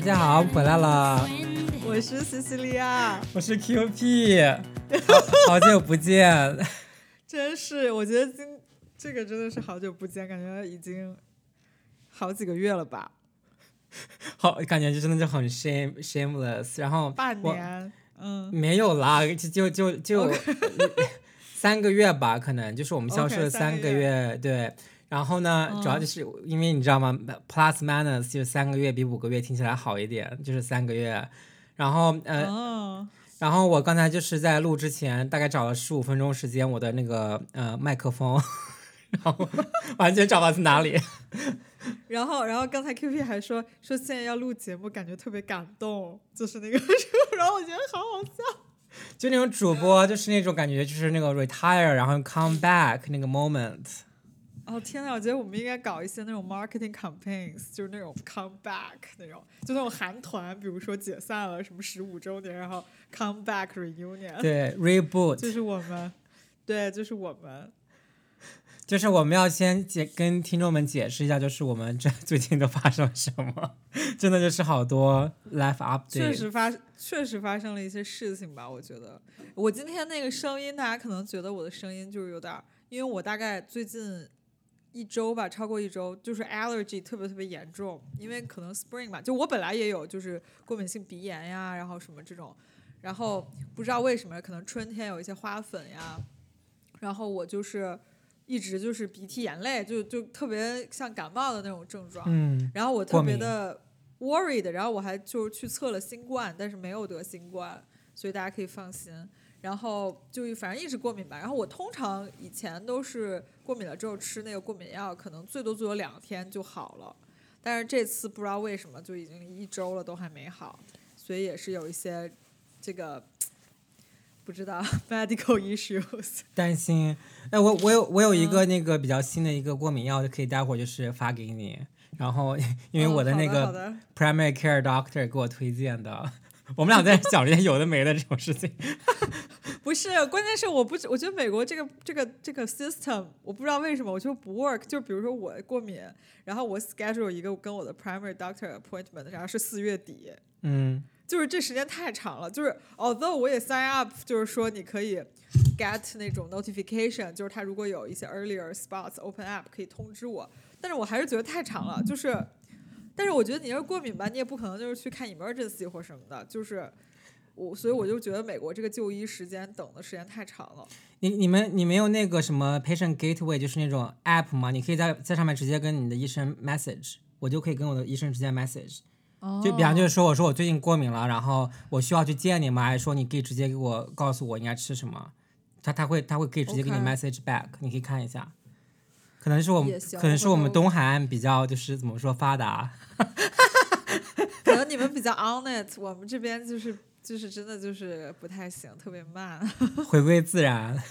大家好，回来了。我是西西利亚，我是 QP，好 好久不见。真是，我觉得今这个真的是好久不见，感觉已经好几个月了吧。好，感觉就真的就很 shame shameless。然后半年，嗯，没有啦，就就就就三个月吧，可能就是我们消失了三个月，对。然后呢，主要就是因为你知道吗？Plus minus 就三个月比五个月听起来好一点，就是三个月。然后呃，然后我刚才就是在录之前，大概找了十五分钟时间，我的那个呃麦克风，然后 完全找不到在哪里。然后，然后刚才 Q P 还说说现在要录节目，感觉特别感动，就是那个，然后我觉得好好笑，就那种主播，就是那种感觉，就是那个 retire，然后 come back 那个 moment。哦天呐，我觉得我们应该搞一些那种 marketing campaigns，就是那种 come back 那种，就那种韩团，比如说解散了什么十五周年，然后 come back reunion。对，reboot。就是我们，对，就是我们，就是我们要先解跟听众们解释一下，就是我们这 最近都发生了什么，真的就是好多 life update。确实发，确实发生了一些事情吧，我觉得。我今天那个声音，大家可能觉得我的声音就是有点，因为我大概最近。一周吧，超过一周，就是 allergy 特别特别严重，因为可能 spring 吧，就我本来也有就是过敏性鼻炎呀，然后什么这种，然后不知道为什么，可能春天有一些花粉呀，然后我就是一直就是鼻涕眼泪，就就特别像感冒的那种症状，嗯，然后我特别的 worried，然后我还就是去测了新冠，但是没有得新冠，所以大家可以放心。然后就反正一直过敏吧，然后我通常以前都是过敏了之后吃那个过敏药，可能最多最多两天就好了，但是这次不知道为什么就已经一周了都还没好，所以也是有一些这个不知道 medical issues 担心。哎，我我有我有一个那个比较新的一个过敏药，可以待会儿就是发给你，然后 因为我的那个 primary care doctor 给我推荐的。我们俩在讲这些有的没的这种事情，不是，关键是我不，我觉得美国这个这个这个 system，我不知道为什么，我就不 work。就比如说我过敏，然后我 schedule 一个跟我的 primary doctor appointment，然后是四月底，嗯，就是这时间太长了。就是 although 我也 sign up，就是说你可以 get 那种 notification，就是他如果有一些 earlier spots open up 可以通知我，但是我还是觉得太长了，就是。但是我觉得你要是过敏吧，你也不可能就是去看 emergency 或什么的，就是我，所以我就觉得美国这个就医时间等的时间太长了。你你们你没有那个什么 patient gateway，就是那种 app 吗？你可以在在上面直接跟你的医生 message，我就可以跟我的医生直接 message。就比方就是说，我说我最近过敏了，然后我需要去见你吗？还是说你可以直接给我告诉我应该吃什么？他他会他会可以直接给你 message back，你可以看一下。可能是我们，可能是我们东海岸比较就是怎么说发达，可能你们比较 on it，我们这边就是就是真的就是不太行，特别慢。回归自然。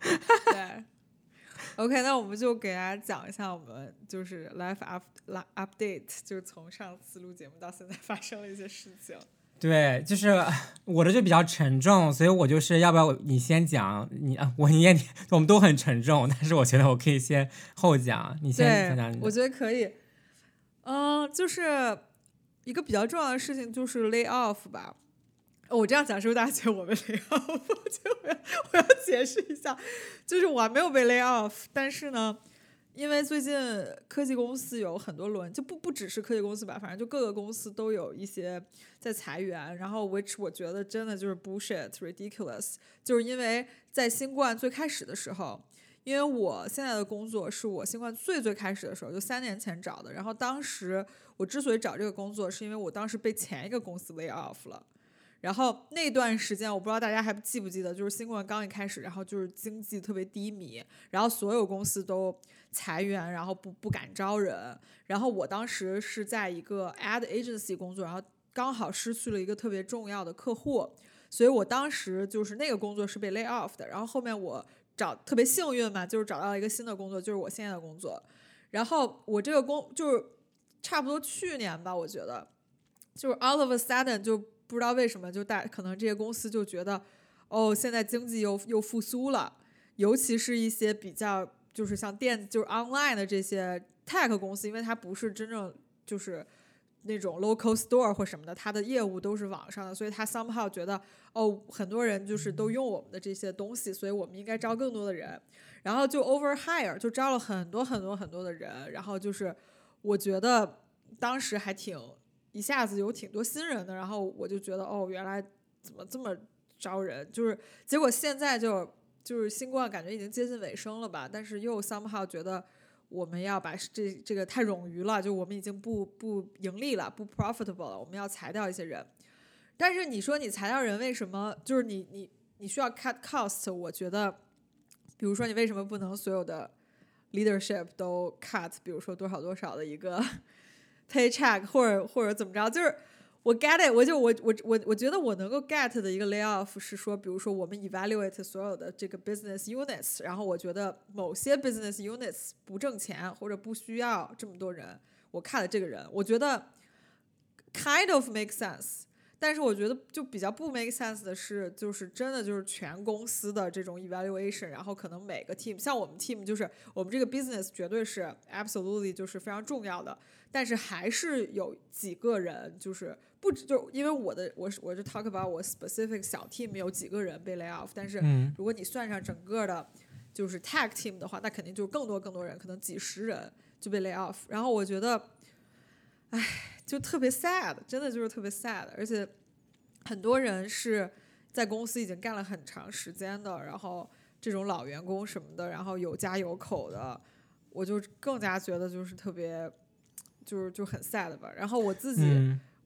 对。OK，那我们就给大家讲一下我们就是 life up update，就是从上次录节目到现在发生了一些事情。对，就是我的就比较沉重，所以我就是要不要你先讲？你啊，我你也我们都很沉重，但是我觉得我可以先后讲，你先讲。我觉得可以。嗯，就是一个比较重要的事情就是 lay off 吧。我这样讲是不是大家觉得我被 lay off？我觉得我要我要解释一下，就是我还没有被 lay off，但是呢。因为最近科技公司有很多轮，就不不只是科技公司吧，反正就各个公司都有一些在裁员，然后 which 我觉得真的就是 bullshit ridiculous，就是因为在新冠最开始的时候，因为我现在的工作是我新冠最最开始的时候，就三年前找的，然后当时我之所以找这个工作，是因为我当时被前一个公司 lay off 了。然后那段时间，我不知道大家还记不记得，就是新冠刚一开始，然后就是经济特别低迷，然后所有公司都裁员，然后不不敢招人。然后我当时是在一个 ad agency 工作，然后刚好失去了一个特别重要的客户，所以我当时就是那个工作是被 lay off 的。然后后面我找特别幸运嘛，就是找到一个新的工作，就是我现在的工作。然后我这个工就是差不多去年吧，我觉得就是 all of a sudden 就。不知道为什么，就大可能这些公司就觉得，哦，现在经济又又复苏了，尤其是一些比较就是像电就是 online 的这些 tech 公司，因为它不是真正就是那种 local store 或什么的，它的业务都是网上的，所以他 somehow 觉得哦，很多人就是都用我们的这些东西，所以我们应该招更多的人，然后就 over hire 就招了很多很多很多的人，然后就是我觉得当时还挺一下子有挺多新人的，然后我就觉得哦，原来怎么这么招人，就是结果现在就就是新冠感觉已经接近尾声了吧，但是又 somehow 觉得。我们要把这这个太冗余了，就我们已经不不盈利了，不 profitable 了，我们要裁掉一些人。但是你说你裁掉人，为什么？就是你你你需要 cut cost。我觉得，比如说你为什么不能所有的 leadership 都 cut？比如说多少多少的一个 paycheck，或者或者怎么着？就是。我 get it，我就我我我我觉得我能够 get 的一个 layoff 是说，比如说我们 evaluate 所有的这个 business units，然后我觉得某些 business units 不挣钱或者不需要这么多人，我看了这个人，我觉得 kind of make sense。但是我觉得就比较不 make sense 的是，就是真的就是全公司的这种 evaluation，然后可能每个 team，像我们 team 就是我们这个 business 绝对是 absolutely 就是非常重要的，但是还是有几个人就是不止就因为我的我是我是 talk about 我 specific 小 team 有几个人被 lay off，但是如果你算上整个的，就是 tag team 的话，那肯定就更多更多人，可能几十人就被 lay off，然后我觉得，唉。就特别 sad，真的就是特别 sad，而且很多人是在公司已经干了很长时间的，然后这种老员工什么的，然后有家有口的，我就更加觉得就是特别，就是就很 sad 吧。然后我自己，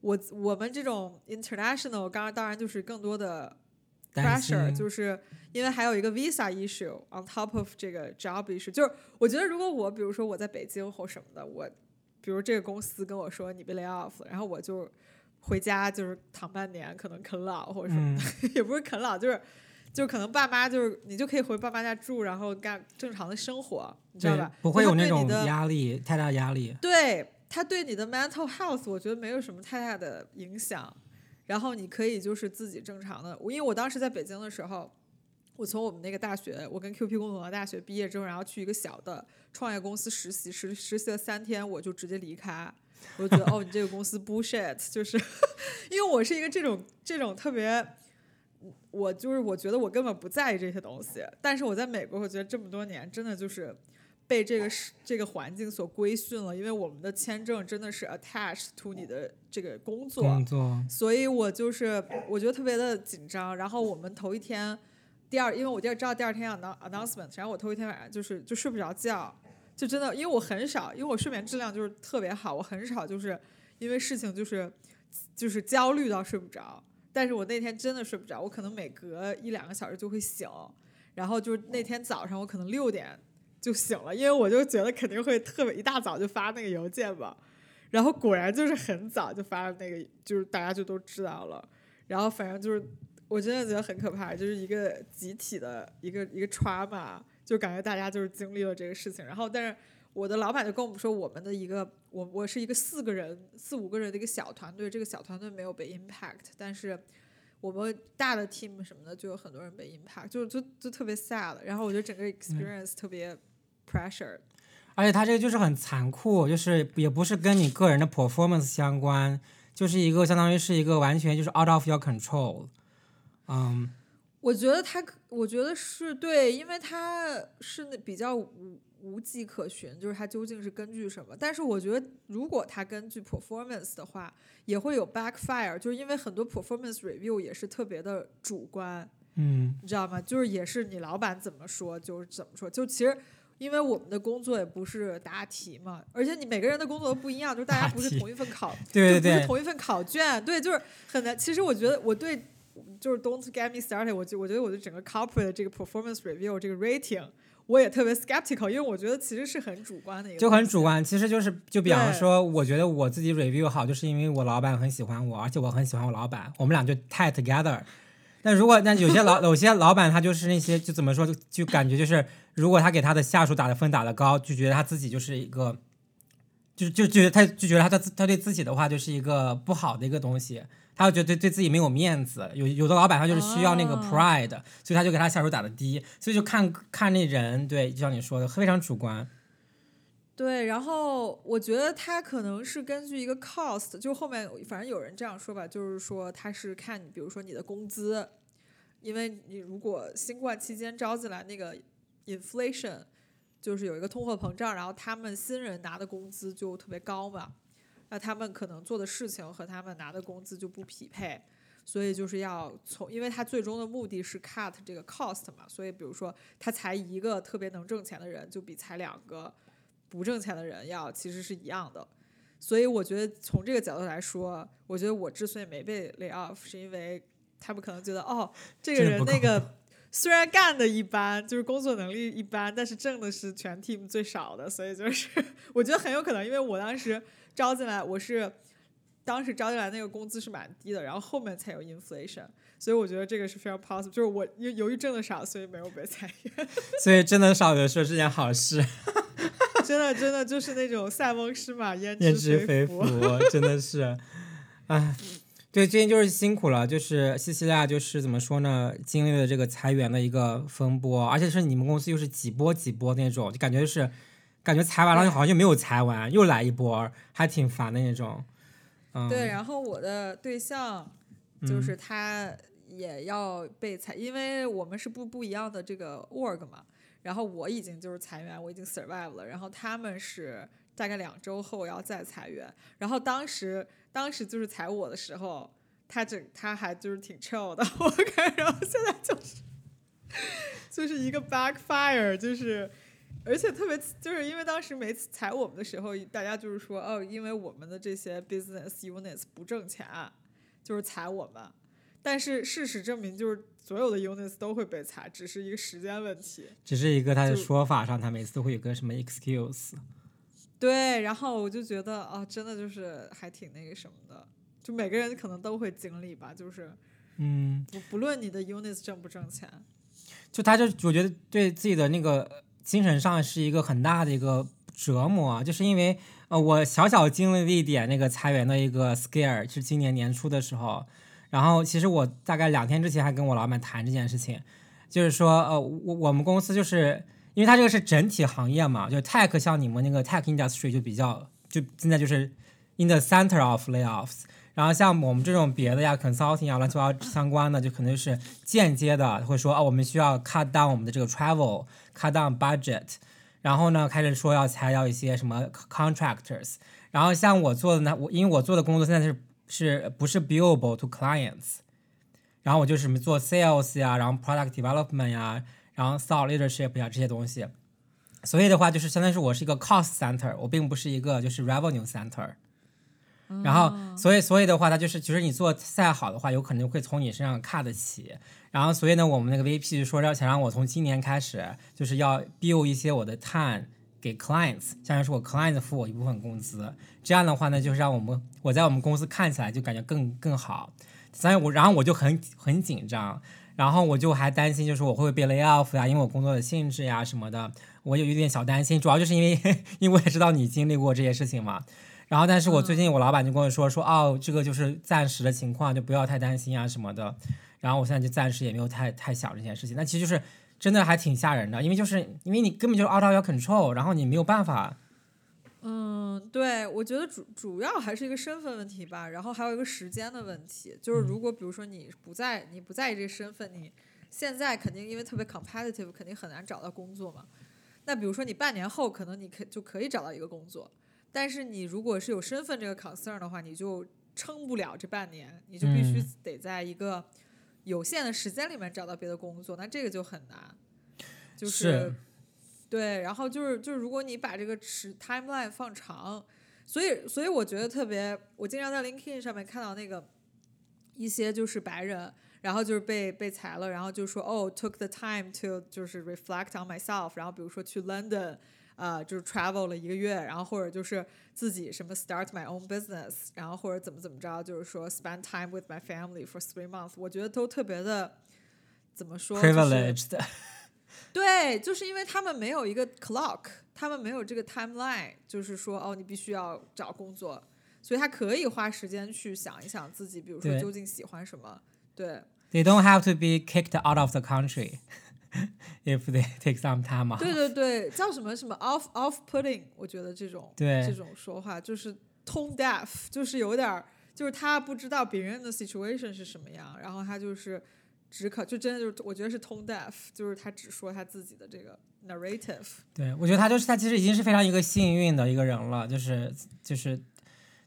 我我们这种 international，刚刚当然就是更多的 pressure，就是因为还有一个 visa issue on top of 这个 job issue，就是我觉得如果我比如说我在北京或什么的，我。比如这个公司跟我说你被 lay off 了，然后我就回家就是躺半年，可能啃老或者什么的，也不是啃老，就是就可能爸妈就是你就可以回爸妈家住，然后干正常的生活，你知道吧？不会有那种压力，太大压力。对他对你的 mental health，我觉得没有什么太大的影响。然后你可以就是自己正常的，因为我当时在北京的时候。我从我们那个大学，我跟 QP 共同的大学毕业之后，然后去一个小的创业公司实习，实实习了三天，我就直接离开。我就觉得，哦，你这个公司 bullshit，就是因为我是一个这种这种特别，我就是我觉得我根本不在意这些东西。但是我在美国，我觉得这么多年真的就是被这个这个环境所规训了，因为我们的签证真的是 attached to 你的这个工作，工作，所以我就是我觉得特别的紧张。然后我们头一天。第二，因为我第二知道第二天要 announcement，然后我头一天晚上就是就睡不着觉，就真的，因为我很少，因为我睡眠质量就是特别好，我很少就是因为事情就是就是焦虑到睡不着，但是我那天真的睡不着，我可能每隔一两个小时就会醒，然后就是那天早上我可能六点就醒了，因为我就觉得肯定会特别一大早就发那个邮件吧，然后果然就是很早就发了那个，就是大家就都知道了，然后反正就是。我真的觉得很可怕，就是一个集体的一个一个 trauma，就感觉大家就是经历了这个事情。然后，但是我的老板就跟我们说，我们的一个我我是一个四个人四五个人的一个小团队，这个小团队没有被 impact，但是我们大的 team 什么的就有很多人被 impact，就就就特别 sad。然后我觉得整个 experience 特别 pressure，而且他这个就是很残酷，就是也不是跟你个人的 performance 相关，就是一个相当于是一个完全就是 out of your control。嗯，我觉得他，我觉得是对，因为他是那比较无无迹可寻，就是他究竟是根据什么？但是我觉得，如果他根据 performance 的话，也会有 backfire，就是因为很多 performance review 也是特别的主观，嗯，你知道吗？就是也是你老板怎么说就是怎么说，就其实因为我们的工作也不是答题嘛，而且你每个人的工作都不一样，就是大家不是同一份考，对 对对，不是同一份考卷，对，就是很难。其实我觉得我对。就是 Don't get me started，我就我觉得我的整个 corporate 这个 performance review 这个 rating，我也特别 skeptical，因为我觉得其实是很主观的一个。就很主观，其实就是就比方说，我觉得我自己 review 好，就是因为我老板很喜欢我，而且我很喜欢我老板，我们俩就 tie together。但如果那有些老有些老板他就是那些就怎么说就就感觉就是如果他给他的下属打的分打的高，就觉得他自己就是一个，就就觉得他就觉得他他他对自己的话就是一个不好的一个东西。他就觉得对对自己没有面子，有有的老板他就是需要那个 pride，所以他就给他下属打的低，所以就看看那人，对，就像你说的非常主观。对，然后我觉得他可能是根据一个 cost，就后面反正有人这样说吧，就是说他是看你，比如说你的工资，因为你如果新冠期间招进来那个 inflation，就是有一个通货膨胀，然后他们新人拿的工资就特别高嘛，那他们可能做的事情和他们拿的工资就不匹配，所以就是要从，因为他最终的目的是 cut 这个 cost 嘛，所以比如说他裁一个特别能挣钱的人，就比裁两个。不挣钱的人要其实是一样的，所以我觉得从这个角度来说，我觉得我之所以没被 lay off，是因为他们可能觉得哦，这个人那个虽然干的一般，就是工作能力一般，但是挣的是全 team 最少的，所以就是 我觉得很有可能，因为我当时招进来，我是当时招进来那个工资是蛮低的，然后后面才有 inflation，所以我觉得这个是非常 possible，就是我由由于挣的少，所以没有被裁。员，所以挣的少的时候是件好事。真的，真的就是那种塞翁失马焉知非福，真的是，唉，对，最近就是辛苦了，就是西西利亚，就是怎么说呢，经历了这个裁员的一个风波，而且是你们公司又是几波几波那种，就感觉就是，感觉裁完了好像就没有裁完，又来一波，还挺烦的那种。嗯，对，然后我的对象就是他也要被裁，因为我们是不不一样的这个 org 嘛。然后我已经就是裁员，我已经 survive 了。然后他们是大概两周后要再裁员。然后当时当时就是裁我的时候，他整他还就是挺 chill 的，我感。然后现在就是就是一个 backfire，就是而且特别就是因为当时每次裁我们的时候，大家就是说哦，因为我们的这些 business units 不挣钱，就是裁我们。但是事实证明，就是所有的 units 都会被裁，只是一个时间问题。只是一个他的说法上，他每次都会有个什么 excuse。对，然后我就觉得啊，真的就是还挺那个什么的，就每个人可能都会经历吧，就是，嗯，不不论你的 units 挣不挣钱，就他就我觉得对自己的那个精神上是一个很大的一个折磨，就是因为呃，我小小经历了一点那个裁员的一个 scare，是今年年初的时候。然后其实我大概两天之前还跟我老板谈这件事情，就是说，呃，我我们公司就是因为它这个是整体行业嘛，就 tech 像你们那个 tech industry 就比较就现在就是 in the center of layoffs，然后像我们这种别的呀 consulting 啊乱七八糟相关的，就可能是间接的会说，哦，我们需要 cut down 我们的这个 travel，cut down budget，然后呢开始说要裁掉一些什么 contractors，然后像我做的呢，我因为我做的工作现在是。是不是 billable to clients？然后我就是什么做 sales 呀，然后 product development 呀，然后 thought leadership 呀这些东西。所以的话，就是相当于是我是一个 cost center，我并不是一个就是 revenue center。然后，所以，所以的话，他就是，其实你做再好的话，有可能会从你身上 cut 起。然后，所以呢，我们那个 VP 就说要想让我从今年开始，就是要 build 一些我的 time。给 clients，相当于是我 clients 付我一部分工资，这样的话呢，就是让我们我在我们公司看起来就感觉更更好。所以我然后我就很很紧张，然后我就还担心，就是我会不会被 lay off 呀？因为我工作的性质呀什么的，我有一点小担心。主要就是因为 因为我也知道你经历过这些事情嘛。然后，但是我最近我老板就跟我说说，哦，这个就是暂时的情况，就不要太担心啊什么的。然后我现在就暂时也没有太太想这件事情。那其实就是。真的还挺吓人的，因为就是因为你根本就是 out of your control，然后你没有办法。嗯，对，我觉得主主要还是一个身份问题吧，然后还有一个时间的问题。就是如果比如说你不在，你不在意这个身份，你现在肯定因为特别 competitive，肯定很难找到工作嘛。那比如说你半年后可能你可就可以找到一个工作，但是你如果是有身份这个 concern 的话，你就撑不了这半年，你就必须得在一个。有限的时间里面找到别的工作，那这个就很难。就是，对，然后就是就是，如果你把这个时 timeline 放长，所以所以我觉得特别，我经常在 LinkedIn 上面看到那个一些就是白人，然后就是被被裁了，然后就说哦，took the time to 就是 reflect on myself，然后比如说去 London。呃，就是 travel 了一个月，然后或者就是自己什么 start my own business，然后或者怎么怎么着，就是说 spend time with my family for three months，我觉得都特别的怎么说？privileged。对，就是因为他们没有一个 clock，他们没有这个 timeline，就是说哦，你必须要找工作，所以他可以花时间去想一想自己，比如说究竟喜欢什么。对。They don't have to be kicked out of the country. if they take some time off。对对对，叫什么什么 off off putting，我觉得这种对这种说话就是 tone deaf，就是有点儿，就是他不知道别人的 situation 是什么样，然后他就是只可就真的就是我觉得是 tone deaf，就是他只说他自己的这个 narrative。对，我觉得他就是他其实已经是非常一个幸运的一个人了，就是就是，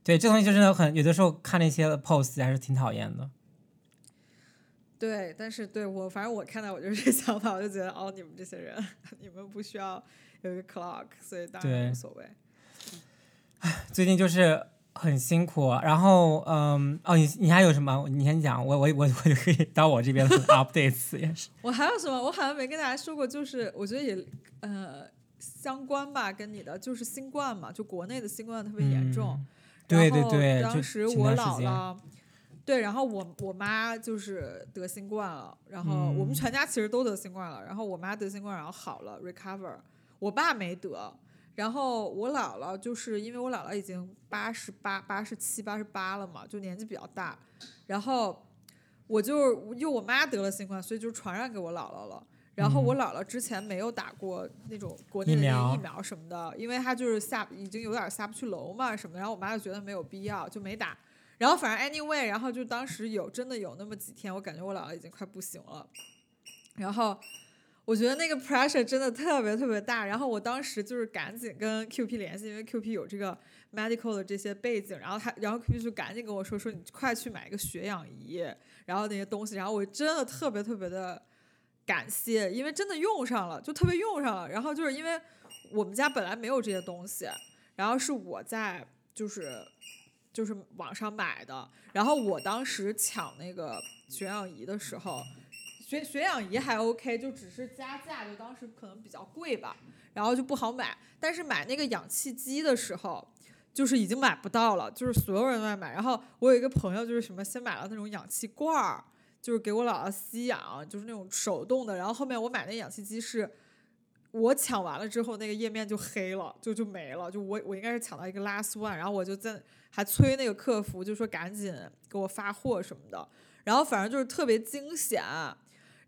对这东西就是很有的时候看那些 post 还是挺讨厌的。对，但是对我，反正我看到我就是这想法，我就觉得哦，你们这些人，你们不需要有一个 clock，所以当然无所谓。最近就是很辛苦，然后嗯哦，你你还有什么？你先讲，我我我我就可以到我这边的 updates 也是。我还有什么？我好像没跟大家说过，就是我觉得也呃相关吧，跟你的就是新冠嘛，就国内的新冠特别严重。嗯对对对，当时我姥姥，对，然后我我妈就是得新冠了，然后我们嗯全家其实都得新冠了，然后我妈得新冠，然后好了，recover，我爸没得。然后我姥姥就是因为我姥姥已经八十八、八十七、八十八了嘛，就年纪比较大。然后我就因为我妈得了新冠，所以就传染给我姥姥了。然后我姥姥之前没有打过那种国内的疫苗什么的，因为她就是下已经有点下不去楼嘛什么的。然后我妈就觉得没有必要，就没打。然后反正 anyway，然后就当时有真的有那么几天，我感觉我姥姥已经快不行了。然后我觉得那个 pressure 真的特别特别大。然后我当时就是赶紧跟 QP 联系，因为 QP 有这个 medical 的这些背景。然后他，然后 QP 就赶紧跟我说说你快去买一个血氧仪，然后那些东西。然后我真的特别特别的感谢，因为真的用上了，就特别用上了。然后就是因为我们家本来没有这些东西，然后是我在就是就是网上买的。然后我当时抢那个血氧仪的时候，血血氧仪还 OK，就只是加价，就当时可能比较贵吧，然后就不好买。但是买那个氧气机的时候。就是已经买不到了，就是所有人都在买。然后我有一个朋友，就是什么先买了那种氧气罐儿，就是给我姥姥吸氧，就是那种手动的。然后后面我买那氧气机是，我抢完了之后，那个页面就黑了，就就没了。就我我应该是抢到一个 last one，然后我就在还催那个客服，就说赶紧给我发货什么的。然后反正就是特别惊险。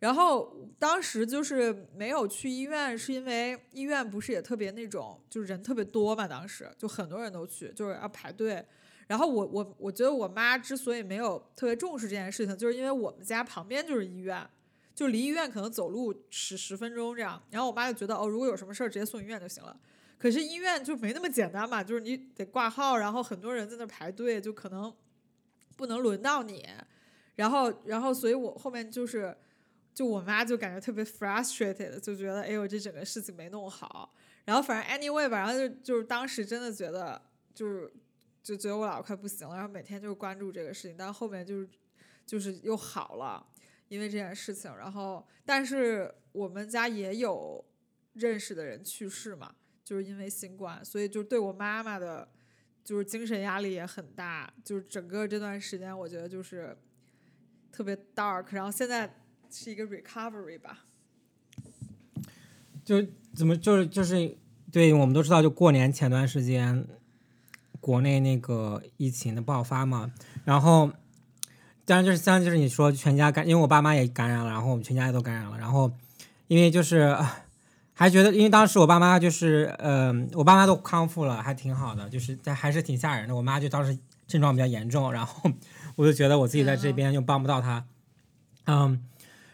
然后当时就是没有去医院，是因为医院不是也特别那种，就是人特别多嘛，当时就很多人都去，就是要排队。然后我我我觉得我妈之所以没有特别重视这件事情，就是因为我们家旁边就是医院，就离医院可能走路十十分钟这样。然后我妈就觉得哦，如果有什么事儿直接送医院就行了。可是医院就没那么简单嘛，就是你得挂号，然后很多人在那排队，就可能不能轮到你。然后然后所以我后面就是。就我妈就感觉特别 frustrated，就觉得哎呦这整个事情没弄好，然后反正 anyway 吧，然后就就是当时真的觉得就是就觉得我姥姥快不行了，然后每天就是关注这个事情，但后面就是就是又好了，因为这件事情，然后但是我们家也有认识的人去世嘛，就是因为新冠，所以就对我妈妈的就是精神压力也很大，就是整个这段时间我觉得就是特别 dark，然后现在。是一个 recovery 吧，就怎么就是就是，对我们都知道，就过年前段时间，国内那个疫情的爆发嘛，然后，当然就是像就是你说全家感，因为我爸妈也感染了，然后我们全家也都感染了，然后因为就是还觉得，因为当时我爸妈就是呃，我爸妈都康复了，还挺好的，就是但还是挺吓人的。我妈就当时症状比较严重，然后我就觉得我自己在这边又帮不到她，嗯。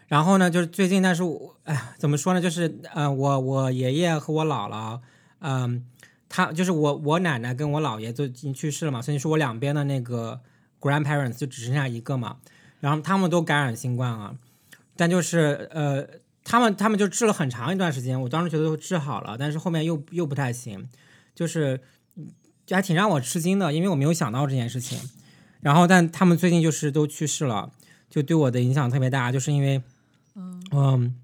然后呢，就是最近，但是我，哎，怎么说呢？就是，呃，我我爷爷和我姥姥，嗯，他就是我我奶奶跟我姥爷都已经去世了嘛，所以说我两边的那个 grandparents 就只剩下一个嘛，然后他们都感染新冠了，但就是，呃，他们他们就治了很长一段时间，我当时觉得都治好了，但是后面又又不太行，就是就还挺让我吃惊的，因为我没有想到这件事情，然后但他们最近就是都去世了，就对我的影响特别大，就是因为。嗯，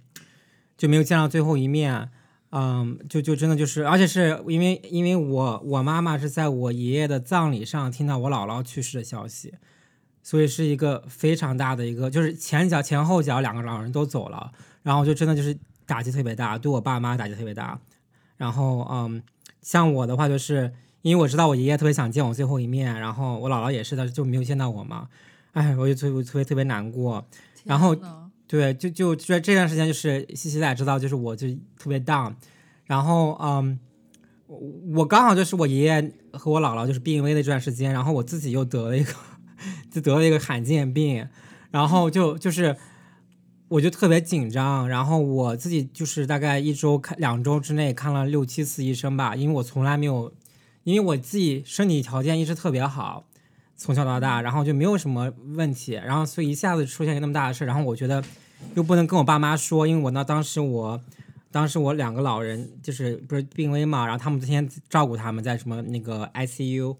就没有见到最后一面，嗯，就就真的就是，而且是因为因为我我妈妈是在我爷爷的葬礼上听到我姥姥去世的消息，所以是一个非常大的一个，就是前脚前后脚两个老人都走了，然后就真的就是打击特别大，对我爸妈打击特别大，然后嗯，像我的话就是因为我知道我爷爷特别想见我最后一面，然后我姥姥也是的，就没有见到我嘛，哎，我就特别特别特别难过，然后。对，就就这这段时间就是西西也知道，就是我就特别 down，然后嗯，我我刚好就是我爷爷和我姥姥就是病危的这段时间，然后我自己又得了一个，就得了一个罕见病，然后就就是我就特别紧张，然后我自己就是大概一周看两周之内看了六七次医生吧，因为我从来没有，因为我自己身体条件一直特别好。从小到大，然后就没有什么问题，然后所以一下子出现一个那么大的事，然后我觉得又不能跟我爸妈说，因为我那当时我，当时我两个老人就是不是病危嘛，然后他们天天照顾他们在什么那个 ICU。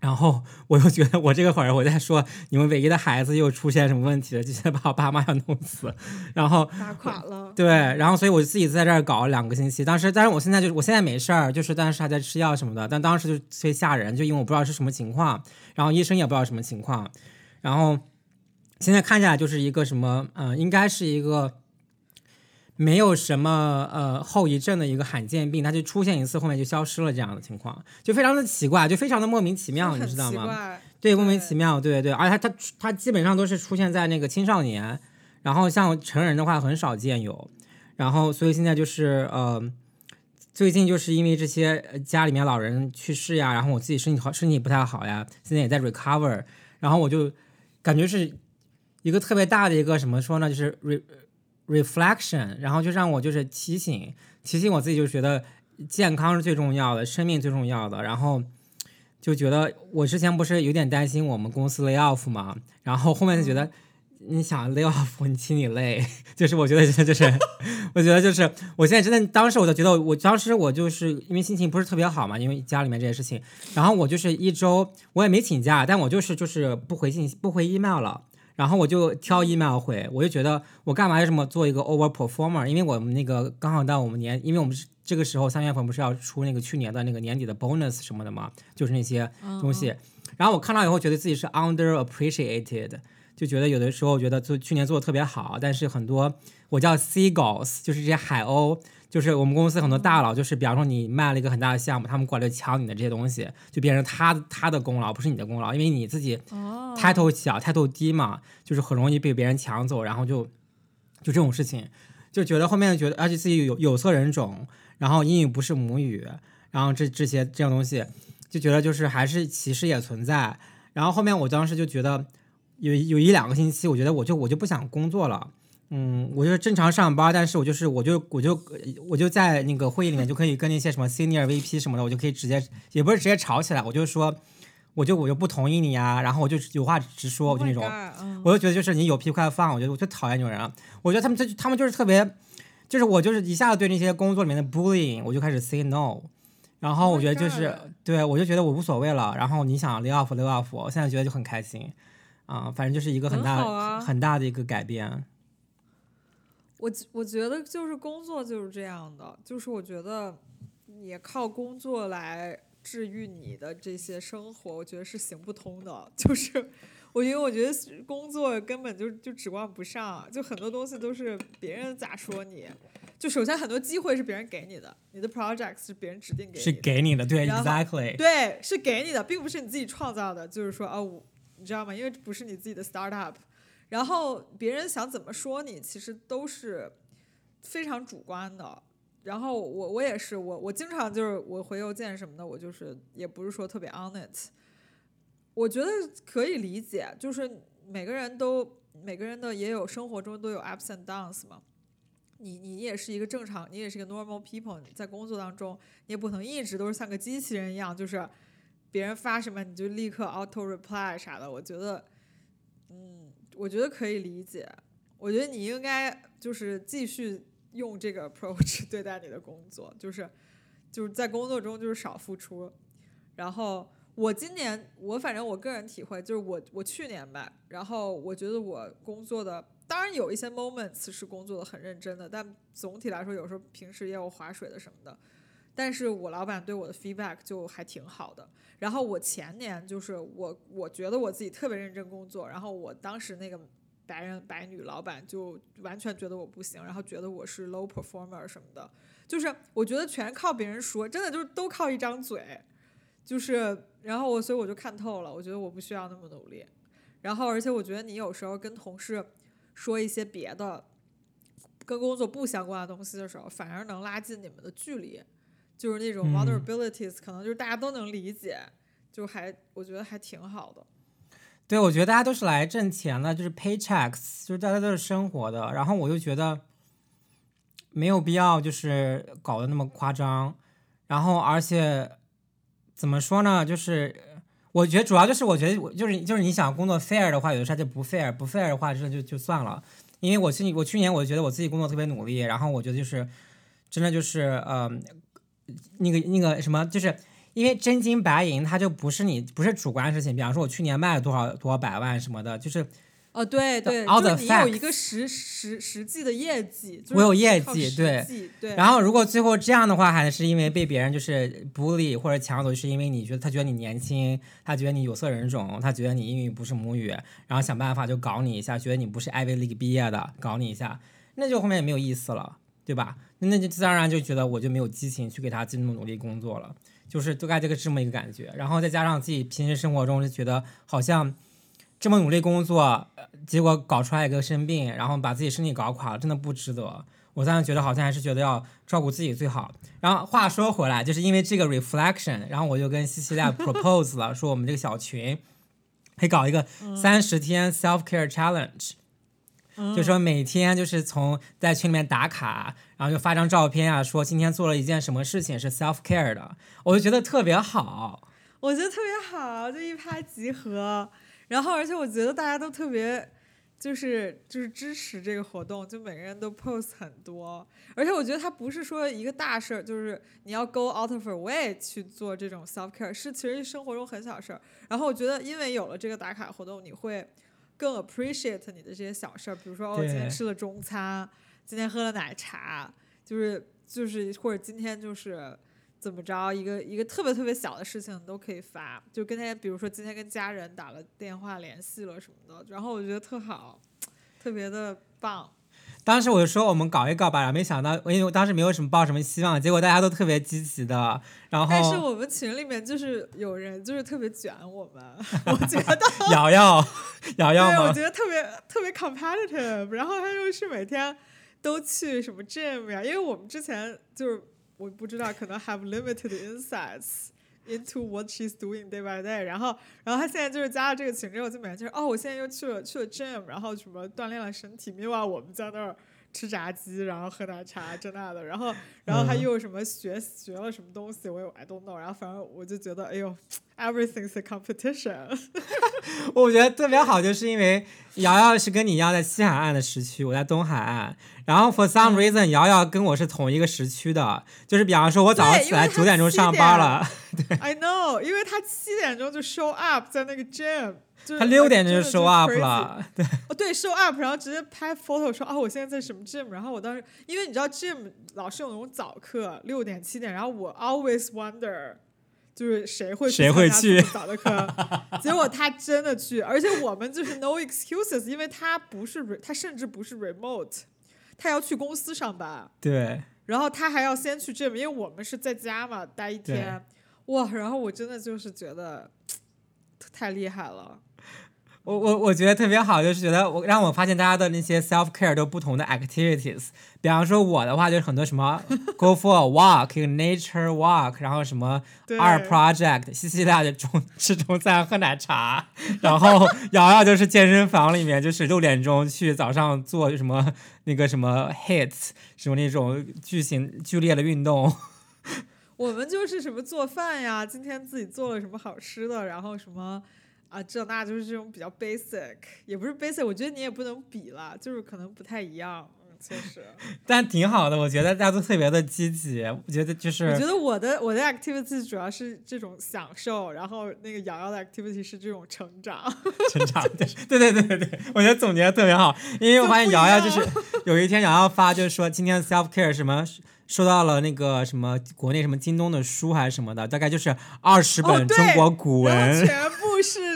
然后我又觉得我这个会儿我在说你们唯一的孩子又出现什么问题了，就在把我爸妈要弄死，然后打垮了。对，然后所以我就自己在这儿搞了两个星期。当时，但是我现在就是我现在没事儿，就是但是还在吃药什么的。但当时就特别吓人，就因为我不知道是什么情况，然后医生也不知道什么情况，然后现在看起来就是一个什么，嗯，应该是一个。没有什么呃后遗症的一个罕见病，它就出现一次，后面就消失了，这样的情况就非常的奇怪，就非常的莫名其妙，你知道吗？对，莫名其妙，对对，而且它它它基本上都是出现在那个青少年，然后像成人的话很少见有，然后所以现在就是呃，最近就是因为这些家里面老人去世呀，然后我自己身体好身体不太好呀，现在也在 recover，然后我就感觉是一个特别大的一个什么说呢，就是 re。reflection，然后就让我就是提醒提醒我自己，就觉得健康是最重要的，生命最重要的。然后就觉得我之前不是有点担心我们公司 lay off 嘛，然后后面就觉得你想 lay off，你请你累，就是我觉得就是，我觉得就是 我现在真的当时我就觉得，我当时我就是因为心情不是特别好嘛，因为家里面这些事情，然后我就是一周我也没请假，但我就是就是不回信息不回 email 了。然后我就挑 email 回，我就觉得我干嘛要这么做一个 over performer？因为我们那个刚好到我们年，因为我们是这个时候三月份不是要出那个去年的那个年底的 bonus 什么的嘛，就是那些东西。然后我看到以后觉得自己是 underappreciated，就觉得有的时候觉得做去年做的特别好，但是很多我叫 seagulls，就是这些海鸥。就是我们公司很多大佬，就是比方说你卖了一个很大的项目，他们过来抢你的这些东西，就变成他他的功劳，不是你的功劳，因为你自己 title 小 title 低嘛，就是很容易被别人抢走，然后就就这种事情，就觉得后面觉得，而且自己有有色人种，然后英语不是母语，然后这这些这样东西，就觉得就是还是歧视也存在，然后后面我当时就觉得有有一两个星期，我觉得我就我就不想工作了。嗯，我就是正常上班，但是我就是我就我就我就在那个会议里面就可以跟那些什么 senior VP 什么的，我就可以直接也不是直接吵起来，我就说，我就我就不同意你啊，然后我就有话直说，我就那种，我就觉得就是你有屁快放，我觉得我最讨厌这种人了，我觉得他们这他们就是特别，就是我就是一下子对那些工作里面的 bullying 我就开始 say no，然后我觉得就是对我就觉得我无所谓了，然后你想 lay off lay off，我现在觉得就很开心，啊，反正就是一个很大很大的一个改变。我我觉得就是工作就是这样的，就是我觉得你靠工作来治愈你的这些生活，我觉得是行不通的。就是我因为我觉得工作根本就就指望不上，就很多东西都是别人咋说你，就首先很多机会是别人给你的，你的 projects 是别人指定给你，是给你的，对，exactly，对，是给你的，并不是你自己创造的。就是说啊，我你知道吗？因为不是你自己的 startup。然后别人想怎么说你，其实都是非常主观的。然后我我也是，我我经常就是我回邮件什么的，我就是也不是说特别 on it。我觉得可以理解，就是每个人都每个人的也有生活中都有 ups and downs 嘛。你你也是一个正常，你也是个 normal people，在工作当中你也不能一直都是像个机器人一样，就是别人发什么你就立刻 auto reply 啥的。我觉得，嗯。我觉得可以理解，我觉得你应该就是继续用这个 approach 对待你的工作，就是就是在工作中就是少付出。然后我今年我反正我个人体会就是我我去年吧，然后我觉得我工作的当然有一些 moments 是工作的很认真的，但总体来说有时候平时也有划水的什么的。但是我老板对我的 feedback 就还挺好的。然后我前年就是我，我觉得我自己特别认真工作。然后我当时那个白人白女老板就完全觉得我不行，然后觉得我是 low performer 什么的。就是我觉得全靠别人说，真的就是都靠一张嘴。就是，然后我所以我就看透了，我觉得我不需要那么努力。然后而且我觉得你有时候跟同事说一些别的跟工作不相关的东西的时候，反而能拉近你们的距离。就是那种 vulnerabilities，可能就是大家都能理解，就还我觉得还挺好的。对，我觉得大家都是来挣钱的，就是 paychecks，就是大家都是生活的。然后我就觉得没有必要就是搞得那么夸张。然后而且怎么说呢？就是我觉得主要就是我觉得我就是就是你想工作 fair 的话，有的时候就不 fair，不 fair 的话真的就就算了。因为我去我去年我觉得我自己工作特别努力，然后我觉得就是真的就是呃那个那个什么就是。因为真金白银，它就不是你不是主观的事情。比方说，我去年卖了多少多少百万什么的，就是，哦，对对，就是你有一个实实实际的业绩，我有业绩，对对。然后如果最后这样的话，还是因为被别人就是 bully 或者抢走，是因为你觉得他觉得你年轻，他觉得你有色人种，他觉得你英语不是母语，然后想办法就搞你一下，觉得你不是 Ivy League 毕业的，搞你一下，那就后面也没有意思了，对吧？那就自然而然就觉得我就没有激情去给他这么努力工作了。就是大概这个这么一个感觉，然后再加上自己平时生活中就觉得好像这么努力工作，结果搞出来一个生病，然后把自己身体搞垮了，真的不值得。我当时觉得好像还是觉得要照顾自己最好。然后话说回来，就是因为这个 reflection，然后我就跟西西俩 propose 了，说我们这个小群可以搞一个三十天 self care challenge。就说每天就是从在群里面打卡，然后就发张照片啊，说今天做了一件什么事情是 self care 的，我就觉得特别好。我觉得特别好，就一拍即合。然后而且我觉得大家都特别就是就是支持这个活动，就每个人都 post 很多。而且我觉得它不是说一个大事儿，就是你要 go out of your way 去做这种 self care，是其实生活中很小事儿。然后我觉得因为有了这个打卡活动，你会。更 appreciate 你的这些小事儿，比如说哦，今天吃了中餐，今天喝了奶茶，就是就是或者今天就是怎么着，一个一个特别特别小的事情都可以发，就跟他，比如说今天跟家人打了电话联系了什么的，然后我觉得特好，特别的棒。当时我就说我们搞一搞吧，然后没想到，因为我当时没有什么抱什么希望，结果大家都特别积极的。然后，但是我们群里面就是有人就是特别卷我们，我觉得 瑶瑶，瑶瑶对？我觉得特别特别 competitive，然后他又是每天都去什么 gym 呀？因为我们之前就是我不知道，可能 have limited insights。Into what she's doing day by day，然后，然后他现在就是加了这个群之后，就每天就是哦，我现在又去了去了 gym，然后什么锻炼了身体。另外我们在那儿吃炸鸡，然后喝奶茶这那的，然后，然后他又什么学学了什么东西，我也 I don't know。然后反正我就觉得，哎呦，everything's a competition。我觉得特别好，就是因为瑶瑶是跟你一样在西海岸的时区，我在东海岸。然后 for some reason，瑶瑶跟我是同一个时区的，就是比方说，我早上起来九点钟上班了。对，I know，因为他七点钟就 show up 在那个 gym，他六点就 show up 了。对，哦对，show up，然后直接拍 photo 说啊，我现在在什么 gym。然后我当时，因为你知道 gym 老是有那种早课，六点七点，然后我 always wonder，就是谁会谁会去早的课？结果他真的去，而且我们就是 no excuses，因为他不是，他甚至不是 remote。他要去公司上班，对，然后他还要先去 gym，，因为我们是在家嘛，待一天，哇，然后我真的就是觉得 太厉害了。我我我觉得特别好，就是觉得我让我发现大家的那些 self care 都不同的 activities。比方说我的话，就是很多什么 go for a walk，nature walk，然后什么 art project，西西大就中吃中餐喝奶茶，然后瑶瑶就是健身房里面就是六点钟去早上做什么那个什么 hits，什么那种巨型剧烈的运动。我们就是什么做饭呀，今天自己做了什么好吃的，然后什么。啊，这那就是这种比较 basic，也不是 basic，我觉得你也不能比了，就是可能不太一样，嗯，确实。但挺好的，我觉得大家都特别的积极，我觉得就是。我觉得我的我的 activity 主要是这种享受，然后那个瑶瑶的 activity 是这种成长。成长，对对对对对，我觉得总结的特别好，因为我发现瑶瑶就是 有一天瑶瑶发就是说今天 self care 什么。收到了那个什么国内什么京东的书还是什么的，大概就是二十本中国古文，全部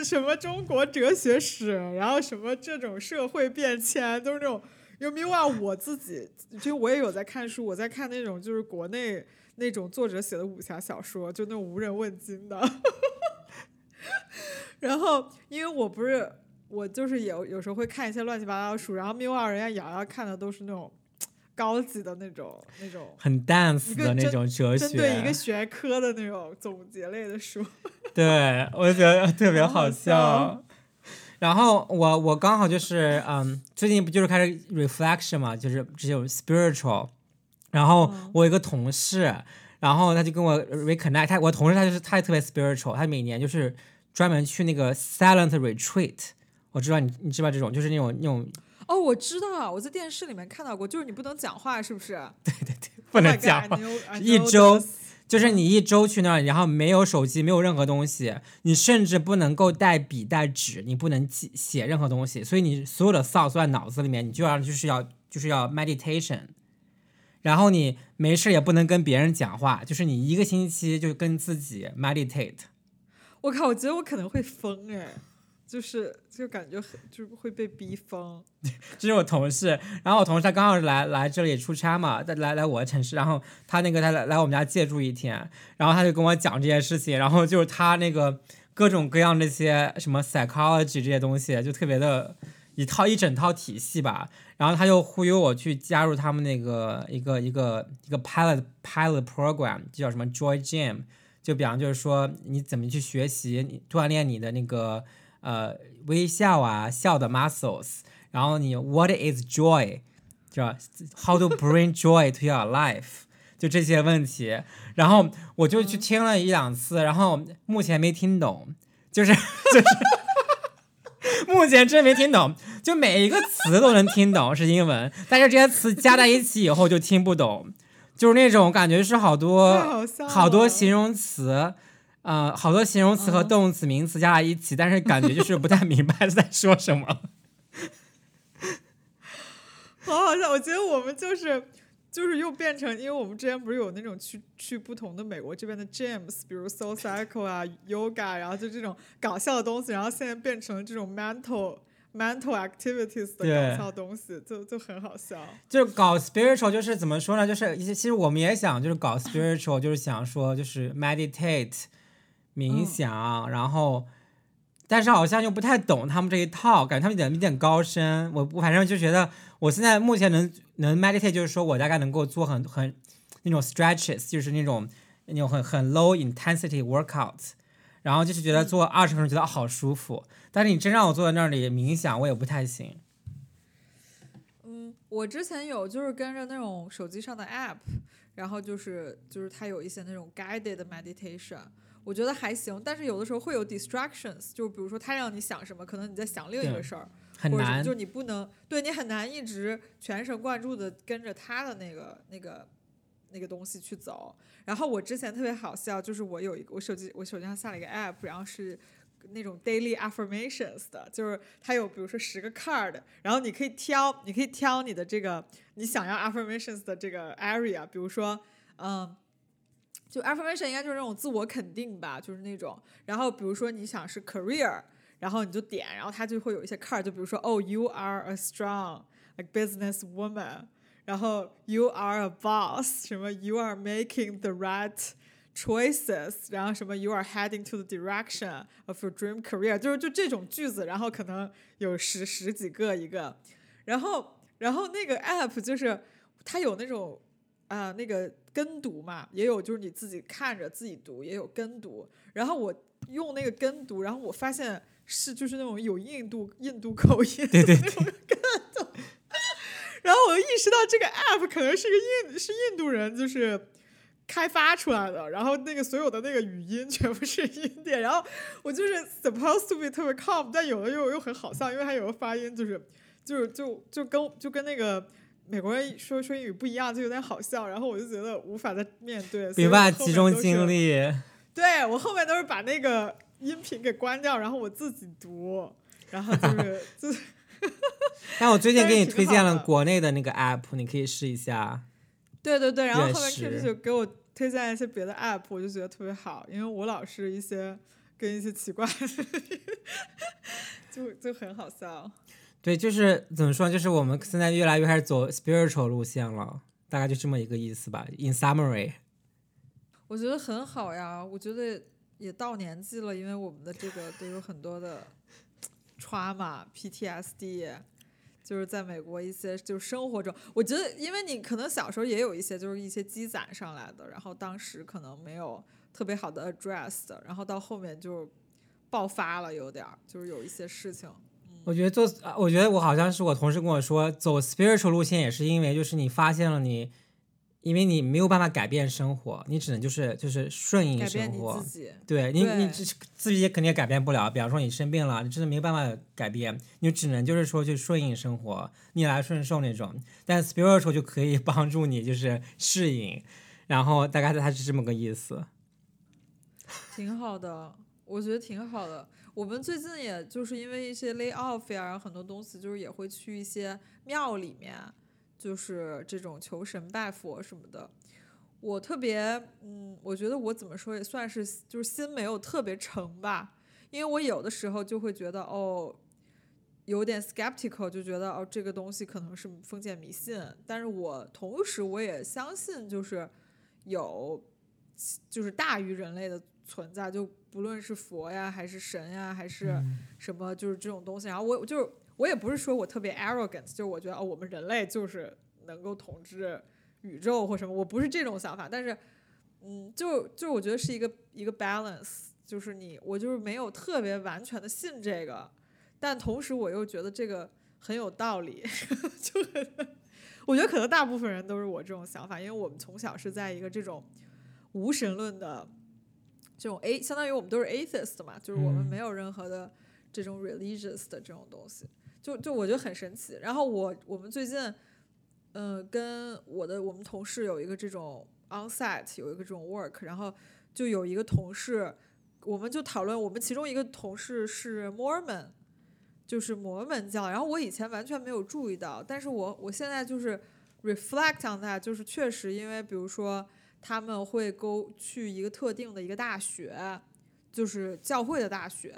什么中国哲学史，然后什么这种社会变迁，都是那种。因为另外我自己，就我也有在看书，我在看那种就是国内那种作者写的武侠小说，就那种无人问津的。然后因为我不是。我就是有有时候会看一些乱七八糟的书，然后另外人家瑶瑶看的都是那种高级的那种那种很 dance 的那种哲学，针对一个学科的那种总结类的书。对，我就觉得特别好笑。然后我我刚好就是嗯，最近不就是开始 reflection 嘛，就是这种 spiritual。然后我有一个同事，然后他就跟我 reconnect，他我同事他就是他也特别 spiritual，他每年就是专门去那个 silent retreat。我知道你，你知道这种，就是那种那种。哦，我知道，我在电视里面看到过，就是你不能讲话，是不是？对对对，不能讲话。一周，就是你一周去那儿，然后没有手机，没有任何东西，你甚至不能够带笔带纸，你不能记写任何东西，所以你所有的 thoughts 在脑子里面，你就要就是要就是要 meditation，然后你没事也不能跟别人讲话，就是你一个星期就跟自己 meditate。我靠，我觉得我可能会疯哎。就是就感觉很就会被逼疯。这是我同事，然后我同事他刚好来来这里出差嘛，在来来我的城市，然后他那个他来来我们家借住一天，然后他就跟我讲这些事情，然后就是他那个各种各样那些什么 psychology 这些东西，就特别的一套一整套体系吧。然后他就忽悠我去加入他们那个一个一个一个 pilot pilot program，叫什么 Joy Gym，就比方就是说你怎么去学习，你锻炼你的那个。呃，微笑啊，笑的 muscles，然后你 What is joy，是吧？How to bring joy to your life，就这些问题。然后我就去听了一两次，然后目前没听懂，就是 就是，目前真没听懂。就每一个词都能听懂是英文，但是这些词加在一起以后就听不懂，就是那种感觉是好多好多形容词。呃，好多形容词和动词、名词加在一起，但是感觉就是不太 明白在说什么。好好笑！我觉得我们就是就是又变成，因为我们之前不是有那种去去不同的美国这边的 gyms，比如 Soul Cycle 啊、Yoga，然后就这种搞笑的东西，然后现在变成了这种 mental mental activities 的搞笑东西，就就很好笑。就是搞 spiritual，就是怎么说呢？就是一些其实我们也想，就是搞 spiritual，就是想说就是 meditate。冥想，然后，但是好像又不太懂他们这一套，感觉他们有点有点高深。我我反正就觉得，我现在目前能能 meditate，就是说我大概能够做很很那种 stretches，就是那种那种很很 low intensity workout，然后就是觉得做二十分钟觉得好舒服。但是你真让我坐在那里冥想，我也不太行。嗯，我之前有就是跟着那种手机上的 app，然后就是就是它有一些那种 guided meditation。我觉得还行，但是有的时候会有 distractions，就比如说他让你想什么，可能你在想另一个事儿，很难，就是你不能对你很难一直全神贯注的跟着他的那个那个那个东西去走。然后我之前特别好笑，就是我有一个我手机我手机上下了一个 app，然后是那种 daily affirmations 的，就是它有比如说十个 card，然后你可以挑你可以挑你的这个你想要 affirmations 的这个 area，比如说嗯。就 affirmation 应该就是那种自我肯定吧，就是那种。然后比如说你想是 career，然后你就点，然后它就会有一些 card，就比如说哦，you are a strong like business woman，然后 you are a boss，什么 you are making the right choices，然后什么 you are heading to the direction of your dream career，就是就这种句子，然后可能有十十几个一个，然后然后那个 app 就是它有那种。啊，那个跟读嘛，也有就是你自己看着自己读，也有跟读。然后我用那个跟读，然后我发现是就是那种有印度印度口音的那种跟读。然后我就意识到这个 app 可能是个印是印度人就是开发出来的，然后那个所有的那个语音全部是音点。然后我就是 supposed to be 特别 calm，但有的又又很好笑，因为它有个发音就是就是就就跟就跟那个。美国人说说英语不一样，就有点好笑，然后我就觉得无法再面对，没办法集中精力。对我后面都是把那个音频给关掉，然后我自己读，然后就是 就。但我最近给你推荐了国内的那个 app，你可以试一下。对对对，然后后面 K 就给我推荐一些别的 app，我就觉得特别好，因为我老是一些跟一些奇怪的，就就很好笑。对，就是怎么说，就是我们现在越来越开始走 spiritual 路线了，大概就这么一个意思吧。In summary，我觉得很好呀，我觉得也到年纪了，因为我们的这个都有很多的 trauma PTSD，就是在美国一些就是生活中，我觉得因为你可能小时候也有一些就是一些积攒上来的，然后当时可能没有特别好的 address 的，然后到后面就爆发了，有点儿就是有一些事情。我觉得做，我觉得我好像是我同事跟我说，走 spiritual 路线也是因为就是你发现了你。因为你没有办法改变生活，你只能就是就是顺应生活。对你，你自己肯定也改变不了。比方说你生病了，你真的没有办法改变，你只能就是说去顺应生活，逆来顺受那种。但 spiritual 就可以 帮助你就是适应，然后大概它是这么个意思。挺好的，我觉得挺好的。我们最近也就是因为一些 lay off 呀，然后很多东西就是也会去一些庙里面。就是这种求神拜佛什么的，我特别，嗯，我觉得我怎么说也算是，就是心没有特别诚吧，因为我有的时候就会觉得，哦，有点 skeptical，就觉得哦，这个东西可能是封建迷信，但是我同时我也相信，就是有，就是大于人类的存在，就不论是佛呀，还是神呀，还是什么，就是这种东西，然后我就是。我也不是说我特别 arrogant，就是我觉得哦，我们人类就是能够统治宇宙或什么，我不是这种想法。但是，嗯，就就我觉得是一个一个 balance，就是你我就是没有特别完全的信这个，但同时我又觉得这个很有道理。就我觉得可能大部分人都是我这种想法，因为我们从小是在一个这种无神论的这种 a，相当于我们都是 atheist 嘛，就是我们没有任何的这种 religious 的这种东西。就就我觉得很神奇，然后我我们最近，嗯，跟我的我们同事有一个这种 onsite 有一个这种 work，然后就有一个同事，我们就讨论，我们其中一个同事是 Mormon，就是摩门教，然后我以前完全没有注意到，但是我我现在就是 reflect on that，就是确实因为比如说他们会勾去一个特定的一个大学，就是教会的大学，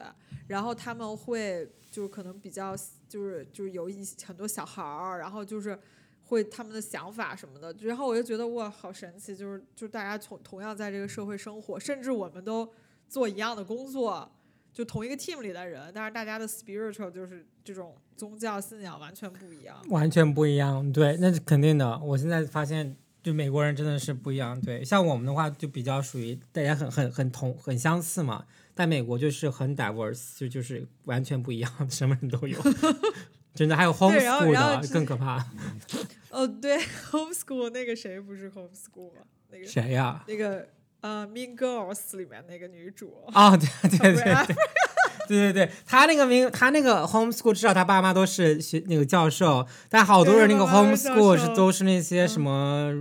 然后他们会就可能比较。就是就是有一很多小孩儿，然后就是会他们的想法什么的，然后我就觉得哇，好神奇！就是就大家同同样在这个社会生活，甚至我们都做一样的工作，就同一个 team 里的人，但是大家的 spiritual 就是这种宗教信仰完全不一样，完全不一样。对，那是肯定的。我现在发现，就美国人真的是不一样。对，像我们的话就比较属于大家很很很同很相似嘛。但美国就是很 diverse，就就是完全不一样，什么人都有，真的还有 homeschool 的更可怕。哦，对，homeschool 那个谁不是 homeschool 吗？那个谁呀？那个呃，Mean Girls 里面那个女主。哦，对对对对对对对，他那个名，他那个 homeschool 至少他爸妈都是学那个教授，但好多人那个 homeschool 是都是那些什么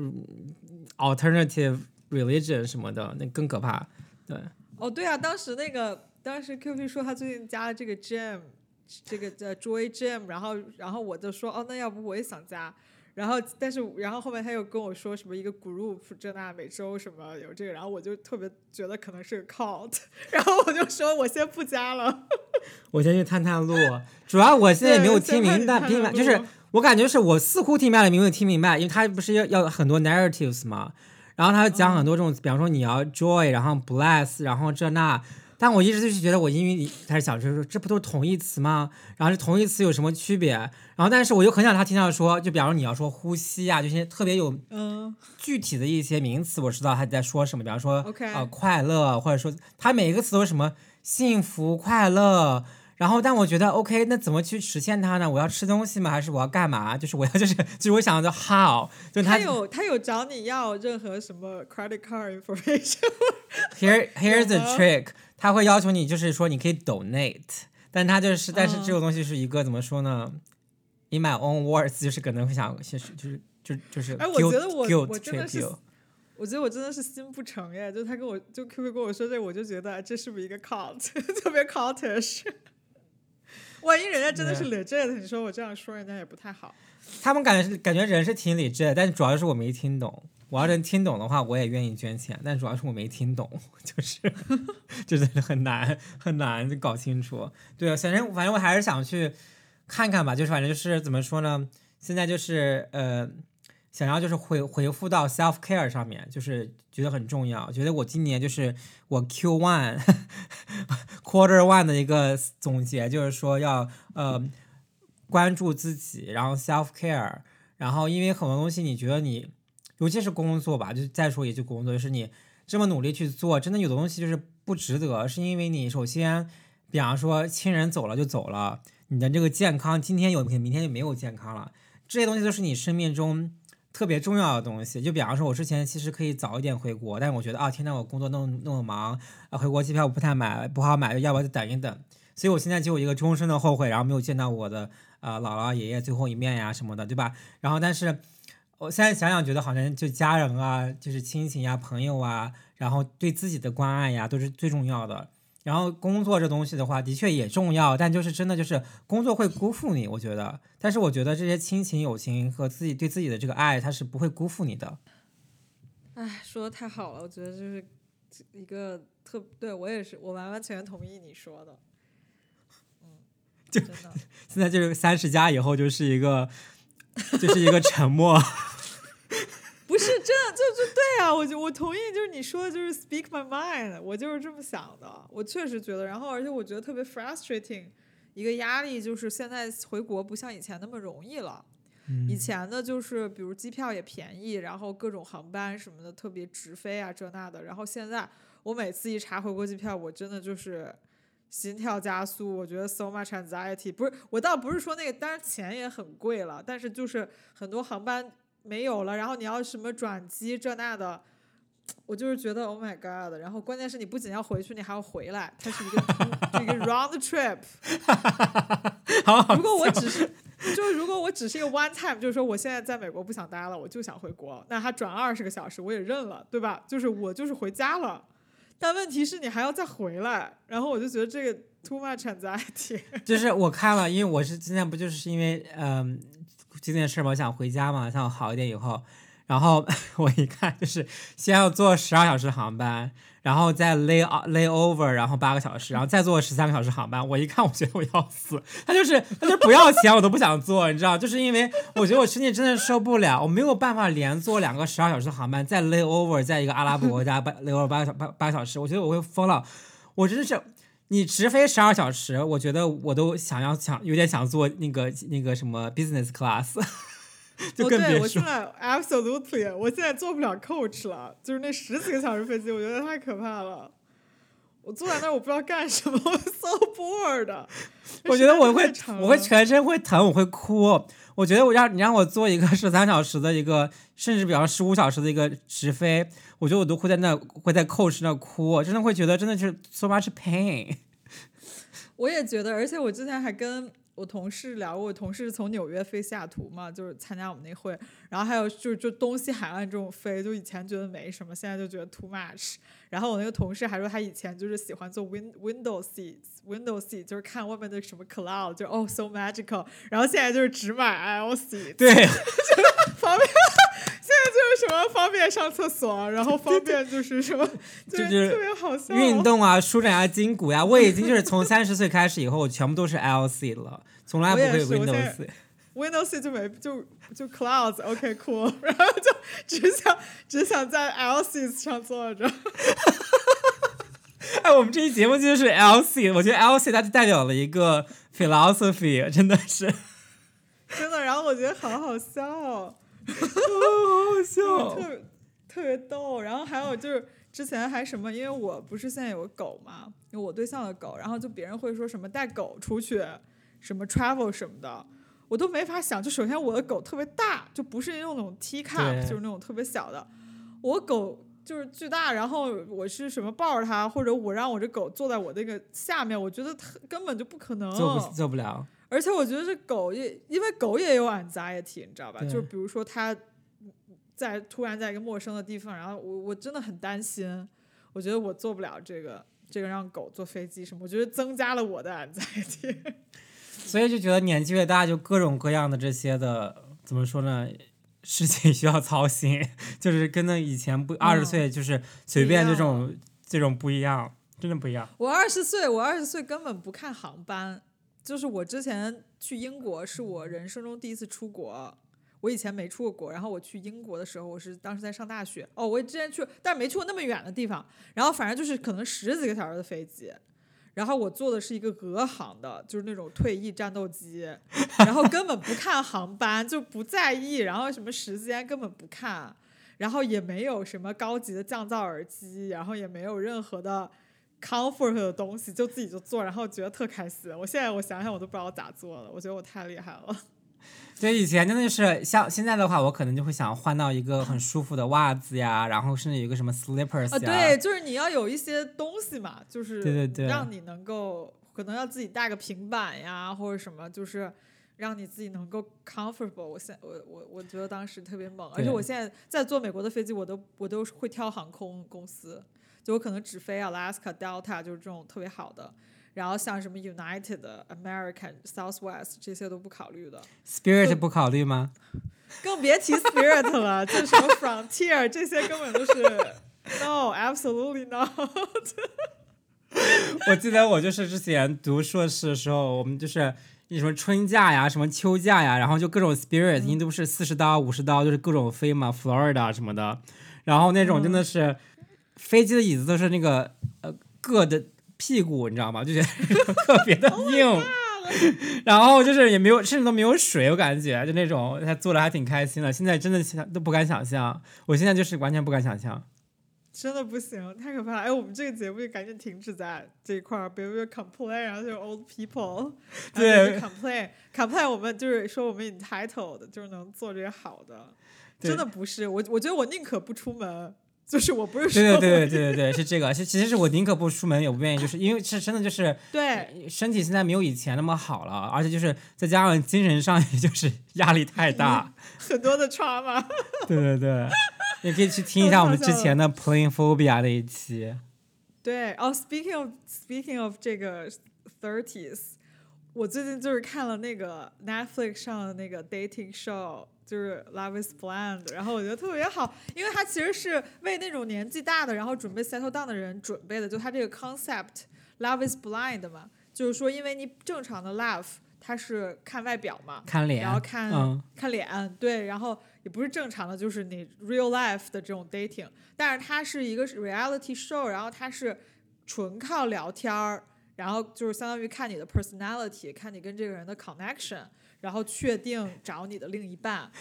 alternative religion 什么的，那更可怕，对。哦，对啊，当时那个，当时 Q Q 说他最近加了这个 Gym，这个叫 Joy Gym，然后，然后我就说，哦，那要不我也想加，然后，但是，然后后面他又跟我说什么一个 group，这那每周什么有这个，然后我就特别觉得可能是 cult，然后我就说我先不加了，我先去探探路，主要我现在也没有听明白，听明白就是我感觉是我似乎听明白了，没有听明白，因为他不是要要很多 narratives 嘛？然后他讲很多这种，比方说你要 joy，然后 bless，然后这那，但我一直就是觉得我英语里开始想就是说这不都是同义词吗？然后这同义词有什么区别？然后但是我又很想他听到说，就比方说你要说呼吸啊，就是特别有嗯具体的一些名词，我知道他在说什么。比方说呃快乐，或者说他每一个词都是什么幸福快乐。然后，但我觉得 OK，那怎么去实现它呢？我要吃东西吗？还是我要干嘛？就是我要，就是就是我想的 how，就他有他有找你要任何什么 credit card information？Here here's the trick，他会要求你，就是说你可以 donate，但他就是，但是这个东西是一个怎么说呢？In my own words，就是可能会想，就是就是就就是。哎，我觉得我我真的是，我觉得我真的是心不诚耶。就他跟我就 QQ 跟我说这，我就觉得这是不是一个 cult，特别 cultish。万一人家真的是理智的，你说我这样说人家也不太好。他们感觉是感觉人是挺理智的，但主要是我没听懂。我要能听懂的话，我也愿意捐钱。但主要是我没听懂，就是 就是很难很难搞清楚。对啊，反正反正我还是想去看看吧。就是反正就是怎么说呢？现在就是呃，想要就是回回复到 self care 上面，就是觉得很重要。觉得我今年就是我 Q one quarter one 的一个总结，就是说要呃关注自己，然后 self care，然后因为很多东西你觉得你，尤其是工作吧，就再说一句工作，就是你这么努力去做，真的有的东西就是不值得，是因为你首先，比方说亲人走了就走了，你的这个健康今天有，明天就没有健康了，这些东西都是你生命中。特别重要的东西，就比方说，我之前其实可以早一点回国，但是我觉得啊，天呐，我工作那么那么忙，啊，回国机票我不太买不好买，要不就等一等？所以我现在就有一个终身的后悔，然后没有见到我的呃姥姥爷爷最后一面呀什么的，对吧？然后但是我现在想想，觉得好像就家人啊，就是亲情呀、朋友啊，然后对自己的关爱呀，都是最重要的。然后工作这东西的话，的确也重要，但就是真的就是工作会辜负你，我觉得。但是我觉得这些亲情、友情和自己对自己的这个爱，它是不会辜负你的。哎，说的太好了，我觉得就是一个特对我也是，我完完全全同意你说的。嗯，就 现在就是三十加以后就是一个，就是一个沉默。不是，真的就就对啊，我就我同意，就是你说的，就是 speak my mind，我就是这么想的。我确实觉得，然后而且我觉得特别 frustrating，一个压力就是现在回国不像以前那么容易了。以前的就是比如机票也便宜，然后各种航班什么的特别直飞啊这那的。然后现在我每次一查回国机票，我真的就是心跳加速，我觉得 so much anxiety。不是，我倒不是说那个，当然钱也很贵了，但是就是很多航班。没有了，然后你要什么转机这那的，我就是觉得 Oh my God！然后关键是你不仅要回去，你还要回来，它是一个 一个 round trip。好如果我只是，就是如果我只是一个 one time，就是说我现在在美国不想待了，我就想回国，那他转二十个小时我也认了，对吧？就是我就是回家了，但问题是你还要再回来，然后我就觉得这个 too much anxiety。就是我看了，因为我是今天不就是因为嗯。这件事嘛，我想回家嘛，想好一点以后，然后 我一看就是先要坐十二小时航班，然后再 lay lay over，然后八个小时，然后再坐十三个小时航班。我一看，我觉得我要死。他就是他就不要钱，我都不想坐，你知道，就是因为我觉得我身体真的受不了，我没有办法连坐两个十二小时航班，再 lay over，在一个阿拉伯国家八 lay over 八个小八八个小时，我觉得我会疯了。我真的是。你直飞十二小时，我觉得我都想要想有点想坐那个那个什么 business class，就更别说。我现在 absolutely，我现在坐不了 coach 了，就是那十几个小时飞机，我觉得太可怕了。我坐在那儿，我不知道干什么，so bored。我觉得我会，我会全身会疼，我会哭。我觉得我让你让我做一个十三小时的一个，甚至比方十五小时的一个直飞，我觉得我都会在那会在 coach 那哭，真的会觉得真的是 so much pain。我也觉得，而且我之前还跟我同事聊，我同事从纽约飞西雅图嘛，就是参加我们那会，然后还有就是就东西海岸这种飞，就以前觉得没什么，现在就觉得 too much。然后我那个同事还说他以前就是喜欢坐 win window seats，window seat 就是看外面的什么 cloud，就哦 so magical。然后现在就是只买 aisle seat，对，方便。现在就是什么方便上厕所，然后方便就是什么，就是特别好笑。运动啊，舒展下筋骨呀。我已经就是从三十岁开始以后，我全部都是 L C 了，从来不会 Windows。Windows 就没就就 Clouds，OK cool，然后就只想只想在 L C 上坐着。哎，我们这期节目就是 L C，我觉得 L C 它就代表了一个 philosophy，真的是。真的，然后我觉得好好笑。好好笑，特特别逗。然后还有就是之前还什么，因为我不是现在有个狗嘛，有我对象的狗，然后就别人会说什么带狗出去，什么 travel 什么的，我都没法想。就首先我的狗特别大，就不是那种 T cup，就是那种特别小的。我狗就是巨大，然后我是什么抱着它，或者我让我这狗坐在我那个下面，我觉得它根本就不可能，做不做不了。而且我觉得这狗也，因为狗也有 anxiety，你知道吧？就是比如说它在突然在一个陌生的地方，然后我我真的很担心。我觉得我做不了这个，这个让狗坐飞机什么，我觉得增加了我的 anxiety。所以就觉得年纪越大，就各种各样的这些的怎么说呢？事情需要操心，就是跟那以前不二十岁就是随便这种这种不一样，真的不一样。我二十岁，我二十岁根本不看航班。就是我之前去英国，是我人生中第一次出国。我以前没出过国，然后我去英国的时候，我是当时在上大学。哦，我之前去，但是没去过那么远的地方。然后反正就是可能十几个小时的飞机，然后我坐的是一个俄航的，就是那种退役战斗机，然后根本不看航班，就不在意，然后什么时间根本不看，然后也没有什么高级的降噪耳机，然后也没有任何的。comfort 的东西就自己就坐，然后觉得特开心。我现在我想想，我都不知道我咋做的。我觉得我太厉害了。对，以前真的是像现在的话，我可能就会想换到一个很舒服的袜子呀，然后甚至有一个什么 slippers 啊。对，就是你要有一些东西嘛，就是对对对，让你能够可能要自己带个平板呀，或者什么，就是让你自己能够 comfortable。我现我我我觉得当时特别猛，而且我现在在坐美国的飞机，我都我都会挑航空公司。就我可能只飞 Alaska Delta，就是这种特别好的，然后像什么 United、American、Southwest 这些都不考虑的。Spirit 不考虑吗？更别提 Spirit 了，就什么 Frontier 这些根本都是 No，absolutely not。我记得我就是之前读硕士的时候，我们就是你什么春假呀、什么秋假呀，然后就各种 Spirit，印度是四十刀、五十刀，就是各种飞嘛，Florida 什么的，然后那种真的是。飞机的椅子都是那个呃硌的屁股，你知道吗？就觉得 特别的 硬，然后就是也没有，甚至都没有水，我感觉就那种，他做的还挺开心的。现在真的想都不敢想象，我现在就是完全不敢想象，真的不行，太可怕了。哎，我们这个节目就赶紧停止在这一块儿，比如说 complain，然后就是 old people，对，complain，complain，我们就是说我们 entitled，就是能做这些好的，真的不是我，我觉得我宁可不出门。就是我不是说对对对对对对是这个，是其实是我宁可不出门也不愿意，就是因为是真的就是对身体现在没有以前那么好了，而且就是再加上精神上也就是 压力太大，很多的 trauma。对对对，你 可以去听一下我们之前的 Playing phobia 那一期。对哦，speaking of speaking of 这个 thirties，我最近就是看了那个 Netflix 上的那个 dating show。就是 Love is Blind，然后我觉得特别好，因为它其实是为那种年纪大的，然后准备 settle down 的人准备的。就它这个 concept Love is Blind 嘛，就是说，因为你正常的 love 它是看外表嘛，看脸，然后看看脸，对，然后也不是正常的，就是你 real life 的这种 dating，但是它是一个 reality show，然后它是纯靠聊天儿，然后就是相当于看你的 personality，看你跟这个人的 connection。然后确定找你的另一半。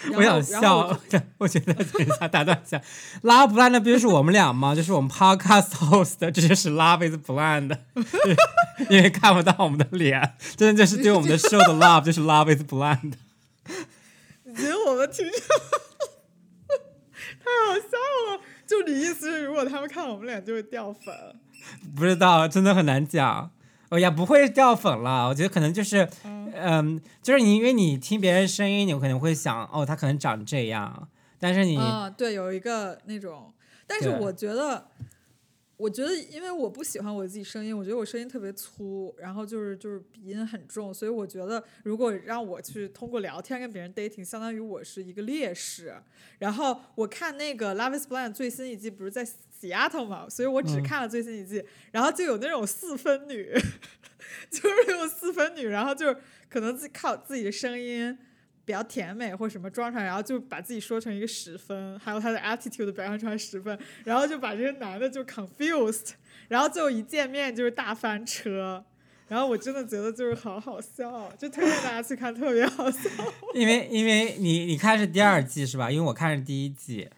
我想笑，我觉得等一下打断一下，Love Blind 不就是我们俩吗？就是我们 Podcast host，这就是 Love is Blind，因为看不到我们的脸，真的就是对我们的 show 的 love，就是 Love is Blind。你觉得我们听着 太好笑了？就你意思是，如果他们看我们俩就会掉粉？不知道，真的很难讲。哦呀，不会掉粉了。我觉得可能就是，嗯，就是你因为你听别人声音，你可能会想，哦，他可能长这样。但是你，对，有一个那种，但是我觉得。我觉得，因为我不喜欢我自己声音，我觉得我声音特别粗，然后就是就是鼻音很重，所以我觉得如果让我去通过聊天跟别人 dating，相当于我是一个劣势。然后我看那个《Love Is Blind》最新一季不是在 Seattle 嘛，所以我只看了最新一季，然后就有那种四分女，就是那种四分女，然后就可能自靠自己的声音。比较甜美或什么装出来，然后就把自己说成一个十分，还有她的 attitude 表现出来十分，然后就把这些男的就 confused，然后最后一见面就是大翻车，然后我真的觉得就是好好笑，就推荐大家去看，特别好笑。因为因为你你看是第二季是吧？因为我看是第一季。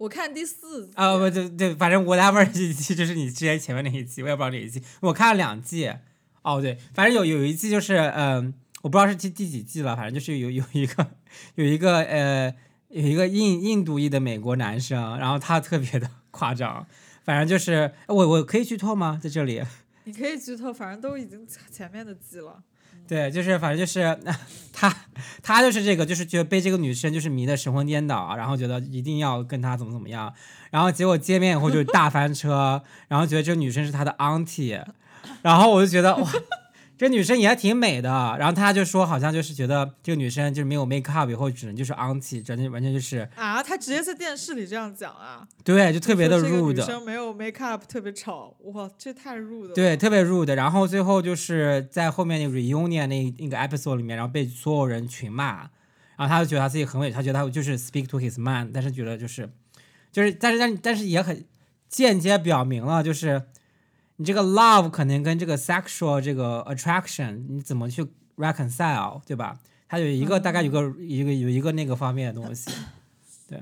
我看第四。啊不对对，反正 whatever 这一季就是你之前前面那一季，我也不知道哪一季，我看了两季。哦对，反正有有一季就是嗯。我不知道是第第几季了，反正就是有有一个有一个呃有一个印印度裔的美国男生，然后他特别的 夸张，反正就是我我可以剧透吗？在这里？你可以剧透，反正都已经前面的季了。对，就是反正就是 他他就是这个，就是觉得被这个女生就是迷得神魂颠倒，然后觉得一定要跟她怎么怎么样，然后结果见面以后就大翻车，然后觉得这个女生是他的 auntie，然后我就觉得哇。这女生也还挺美的，然后他就说，好像就是觉得这个女生就是没有 make up 以后，只能就是 auntie，真的完全就是啊，他直接在电视里这样讲啊，对，就特别的 rude。女生没有 make up 特别丑，哇，这太 rude 了。对，特别 rude。然后最后就是在后面那个 reunion 那那个 episode 里面，然后被所有人群骂，然然后他就觉得他自己很伟，他觉得他就是 speak to his man，但是觉得就是就是但是但但是也很间接表明了就是你这个 love 肯定跟这个 sexual 这个 attraction 你怎么去 reconcile 对吧？它有一个大概有个一个有一个那个方面的东西，对。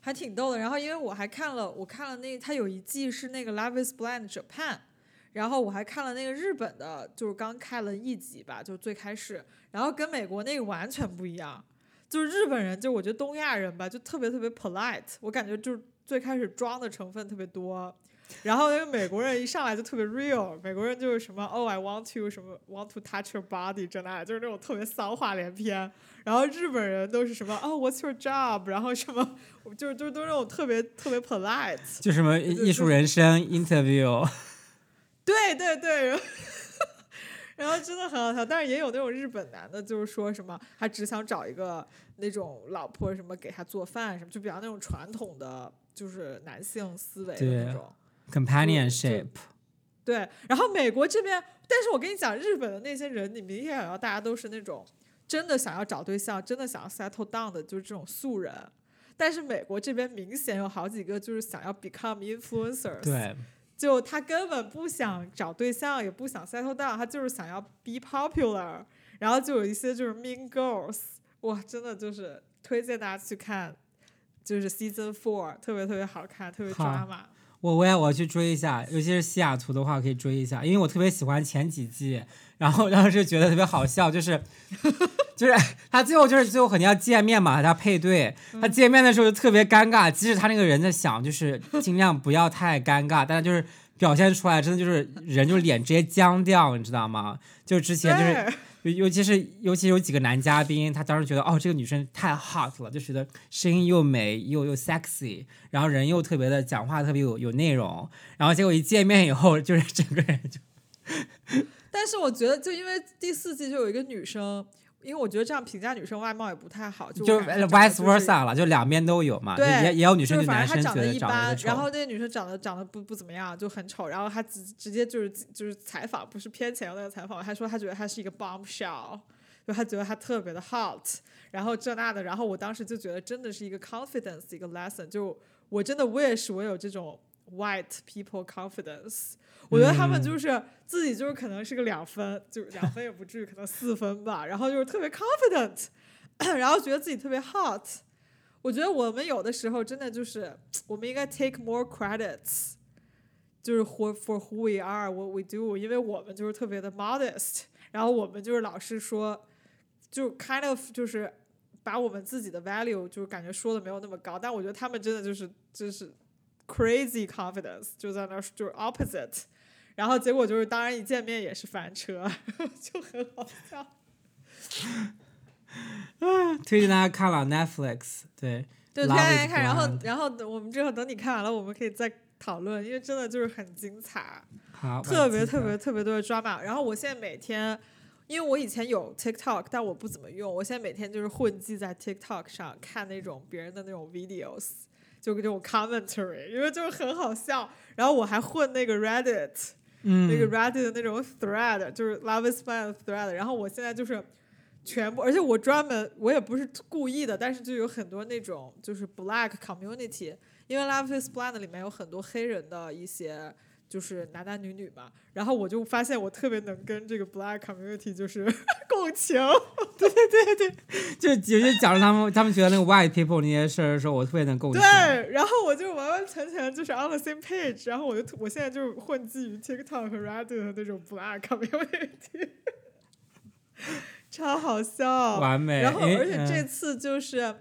还挺逗的。然后因为我还看了，我看了那他有一季是那个 Love Is Blind Japan，然后我还看了那个日本的，就是刚开了一集吧，就最开始，然后跟美国那个完全不一样。就是日本人，就我觉得东亚人吧，就特别特别 polite，我感觉就是最开始装的成分特别多。然后那个美国人一上来就特别 real，美国人就是什么 Oh I want to 什么 want to touch your body 这那，就是那种特别骚话连篇。然后日本人都是什么哦 What's your job？然后什么就是就是都是那种特别特别 polite，就什么艺术人生 interview。对对对，然后真的很好笑，但是也有那种日本男的，就是说什么他只想找一个那种老婆，什么给他做饭什么，就比较那种传统的就是男性思维的那种。companionship，对，然后美国这边，但是我跟你讲，日本的那些人，你明显感到大家都是那种真的想要找对象，真的想要 settle down 的，就是这种素人。但是美国这边明显有好几个就是想要 become influencers，对，就他根本不想找对象，也不想 settle down，他就是想要 be popular。然后就有一些就是 mean girls，哇，真的就是推荐大家去看，就是 season four，特别特别好看，特别抓马。我我也我去追一下，尤其是西雅图的话，可以追一下，因为我特别喜欢前几季，然后当时觉得特别好笑，就是就是他最后就是最后肯定要见面嘛，他配对，他见面的时候就特别尴尬，即使他那个人在想就是尽量不要太尴尬，但是就是表现出来真的就是人就脸直接僵掉，你知道吗？就之前就是。尤其是尤其有几个男嘉宾，他当时觉得哦，这个女生太 hot 了，就觉得声音又美又又 sexy，然后人又特别的讲话特别有有内容，然后结果一见面以后，就是整个人就。但是我觉得，就因为第四季就有一个女生。因为我觉得这样评价女生外貌也不太好，就就 vice versa 了，就两边都有嘛。对，也也有女生就男生觉得长得一般，然后那个女生长得长得不不怎么样，就很丑。然后她直直接就是就是采访，不是偏前那个采访，她说她觉得她是一个 bombshell，就她觉得她特别的 hot，然后这那的。然后我当时就觉得真的是一个 confidence 一个 lesson，就我真的 wish 我有这种 white people confidence。我觉得他们就是自己就是可能是个两分，就两分也不至于，可能四分吧。然后就是特别 confident，然后觉得自己特别 hot。我觉得我们有的时候真的就是 我们应该 take more credits，就是 for for who we are what we do，因为我们就是特别的 modest，然后我们就是老是说，就 kind of 就是把我们自己的 value 就是感觉说的没有那么高。但我觉得他们真的就是就是 crazy confidence，就在那儿就是 opposite。然后结果就是，当然一见面也是翻车，就很好笑。啊，推荐大家看了 Netflix，对，对，推荐大家看。然后，然后我们之后等你看完了，我们可以再讨论，因为真的就是很精彩，好，特别特别特别多的 drama。然后我现在每天，因为我以前有 TikTok，但我不怎么用，我现在每天就是混迹在 TikTok 上看那种别人的那种 videos，就这种 commentary，因为就是很好笑。然后我还混那个 Reddit。那个 Reddit 的那种 thread 就是 Love is blind thread，然后我现在就是全部，而且我专门我也不是故意的，但是就有很多那种就是 Black community，因为 Love is blind 里面有很多黑人的一些。就是男男女女嘛，然后我就发现我特别能跟这个 black community 就是 共情，对对对对，就有些讲他们他们觉得那个 white people 那些事儿的时候，我特别能共情。对，然后我就完完全全就是 on the same page，然后我就我现在就是混迹于 TikTok 和 Reddit 的那种 black community，超好笑，完美。然后而且这次就是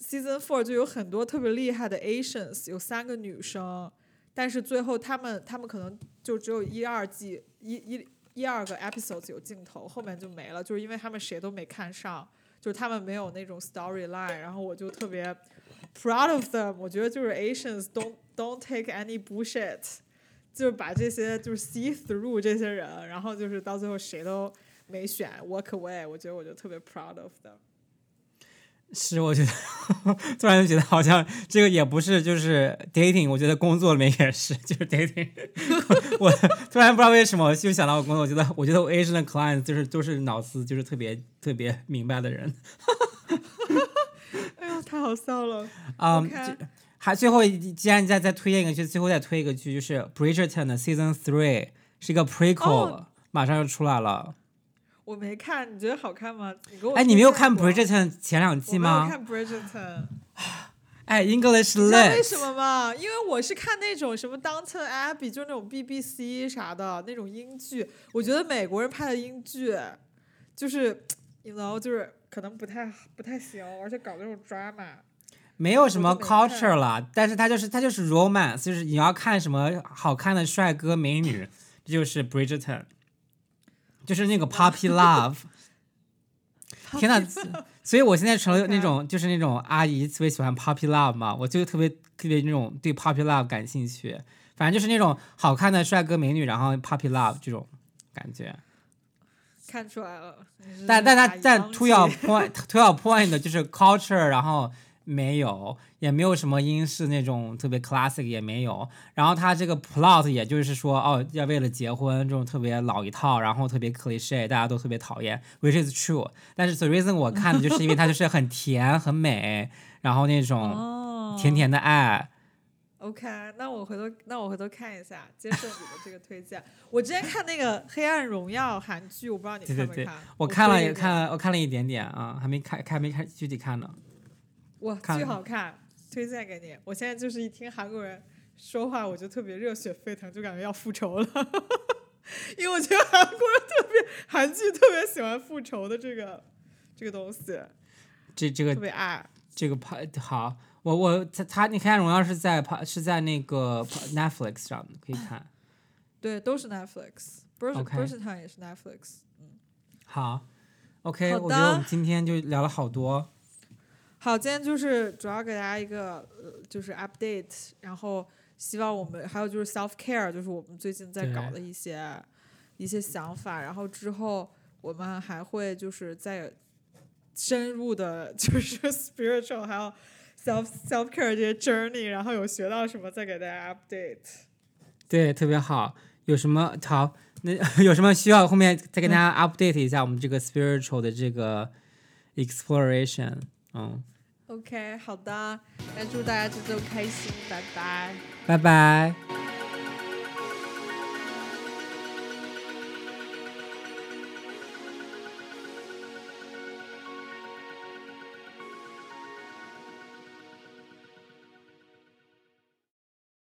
season four 就有很多特别厉害的 Asians，有三个女生。但是最后他们他们可能就只有一二季一一一二个 episodes 有镜头，后面就没了，就是因为他们谁都没看上，就是他们没有那种 storyline，然后我就特别 proud of them，我觉得就是 Asians don't don't take any bullshit，就是把这些就是 see through 这些人，然后就是到最后谁都没选 walk away，我觉得我就特别 proud of them。是，我觉得 突然就觉得好像这个也不是，就是 dating。我觉得工作里面也是，就是 dating。我突然不知道为什么就想到我工作，我觉得我觉得我 Asian 的 client 就是都是脑子就是特别特别明白的人。哎呦，太好笑了。嗯还最后一既然再再推荐一个剧，最后再推一个剧，就是 Bridgerton 的 Season Three，是一个 prequel，、哦马上就出来了。我没看，你觉得好看吗？你给我哎，你没有看 Bridgerton 前两季吗？看 Bridgerton，哎，English 你知道为什么吗？因为我是看那种什么 Downton Abbey，就是那种 BBC 啥的那种英剧。我觉得美国人拍的英剧，就是，you know，就是可能不太不太行，而且搞那种 drama。没有什么 culture 了，但是它就是它就是 romance，就是你要看什么好看的帅哥美女，这就是 Bridgerton，就是那个 puppy love。天呐，所以我现在成了那种就是那种阿姨特别喜欢 puppy love 嘛，我就特别特别那种对 puppy love 感兴趣。反正就是那种好看的帅哥美女，然后 puppy love 这种感觉。看出来了。但但他但 to your point to your point 的就是 culture，然后没有，也没有什么英式那种特别 classic 也没有。然后他这个 plot 也就是说，哦，要为了结婚这种特别老一套，然后特别 cliche，大家都特别讨厌，which is true。但是 the reason 我看的就是因为它就是很甜很美，然后那种哦，甜甜的爱。OK，那我回头那我回头看一下，接受你的这个推荐。我之前看那个《黑暗荣耀》韩剧，我不知道你对对对？我看了也看了，我看了一点点啊，还没看，还没看具体看呢。哇，巨好看，推荐给你。我现在就是一听韩国人说话，我就特别热血沸腾，就感觉要复仇了。因为我觉得韩国人特别韩剧特别喜欢复仇的这个这个东西，这这个特别爱。这个拍好，我我他他你看《荣耀》是在拍是在那个 Netflix 上的，可以看。对，都是 Netflix。b r i OK g e t t o n 也是 Netflix。嗯好，OK，好我觉得我们今天就聊了好多。好，今天就是主要给大家一个呃，就是 update，然后希望我们还有就是 self care，就是我们最近在搞的一些一些想法，然后之后我们还会就是再深入的，就是 spiritual 还有 self self care 这些 journey，然后有学到什么再给大家 update。对，特别好。有什么好？那 有什么需要后面再跟大家 update 一下我们这个 spiritual 的这个 exploration？嗯，OK，好的，那祝大家这周开心，拜拜。拜拜。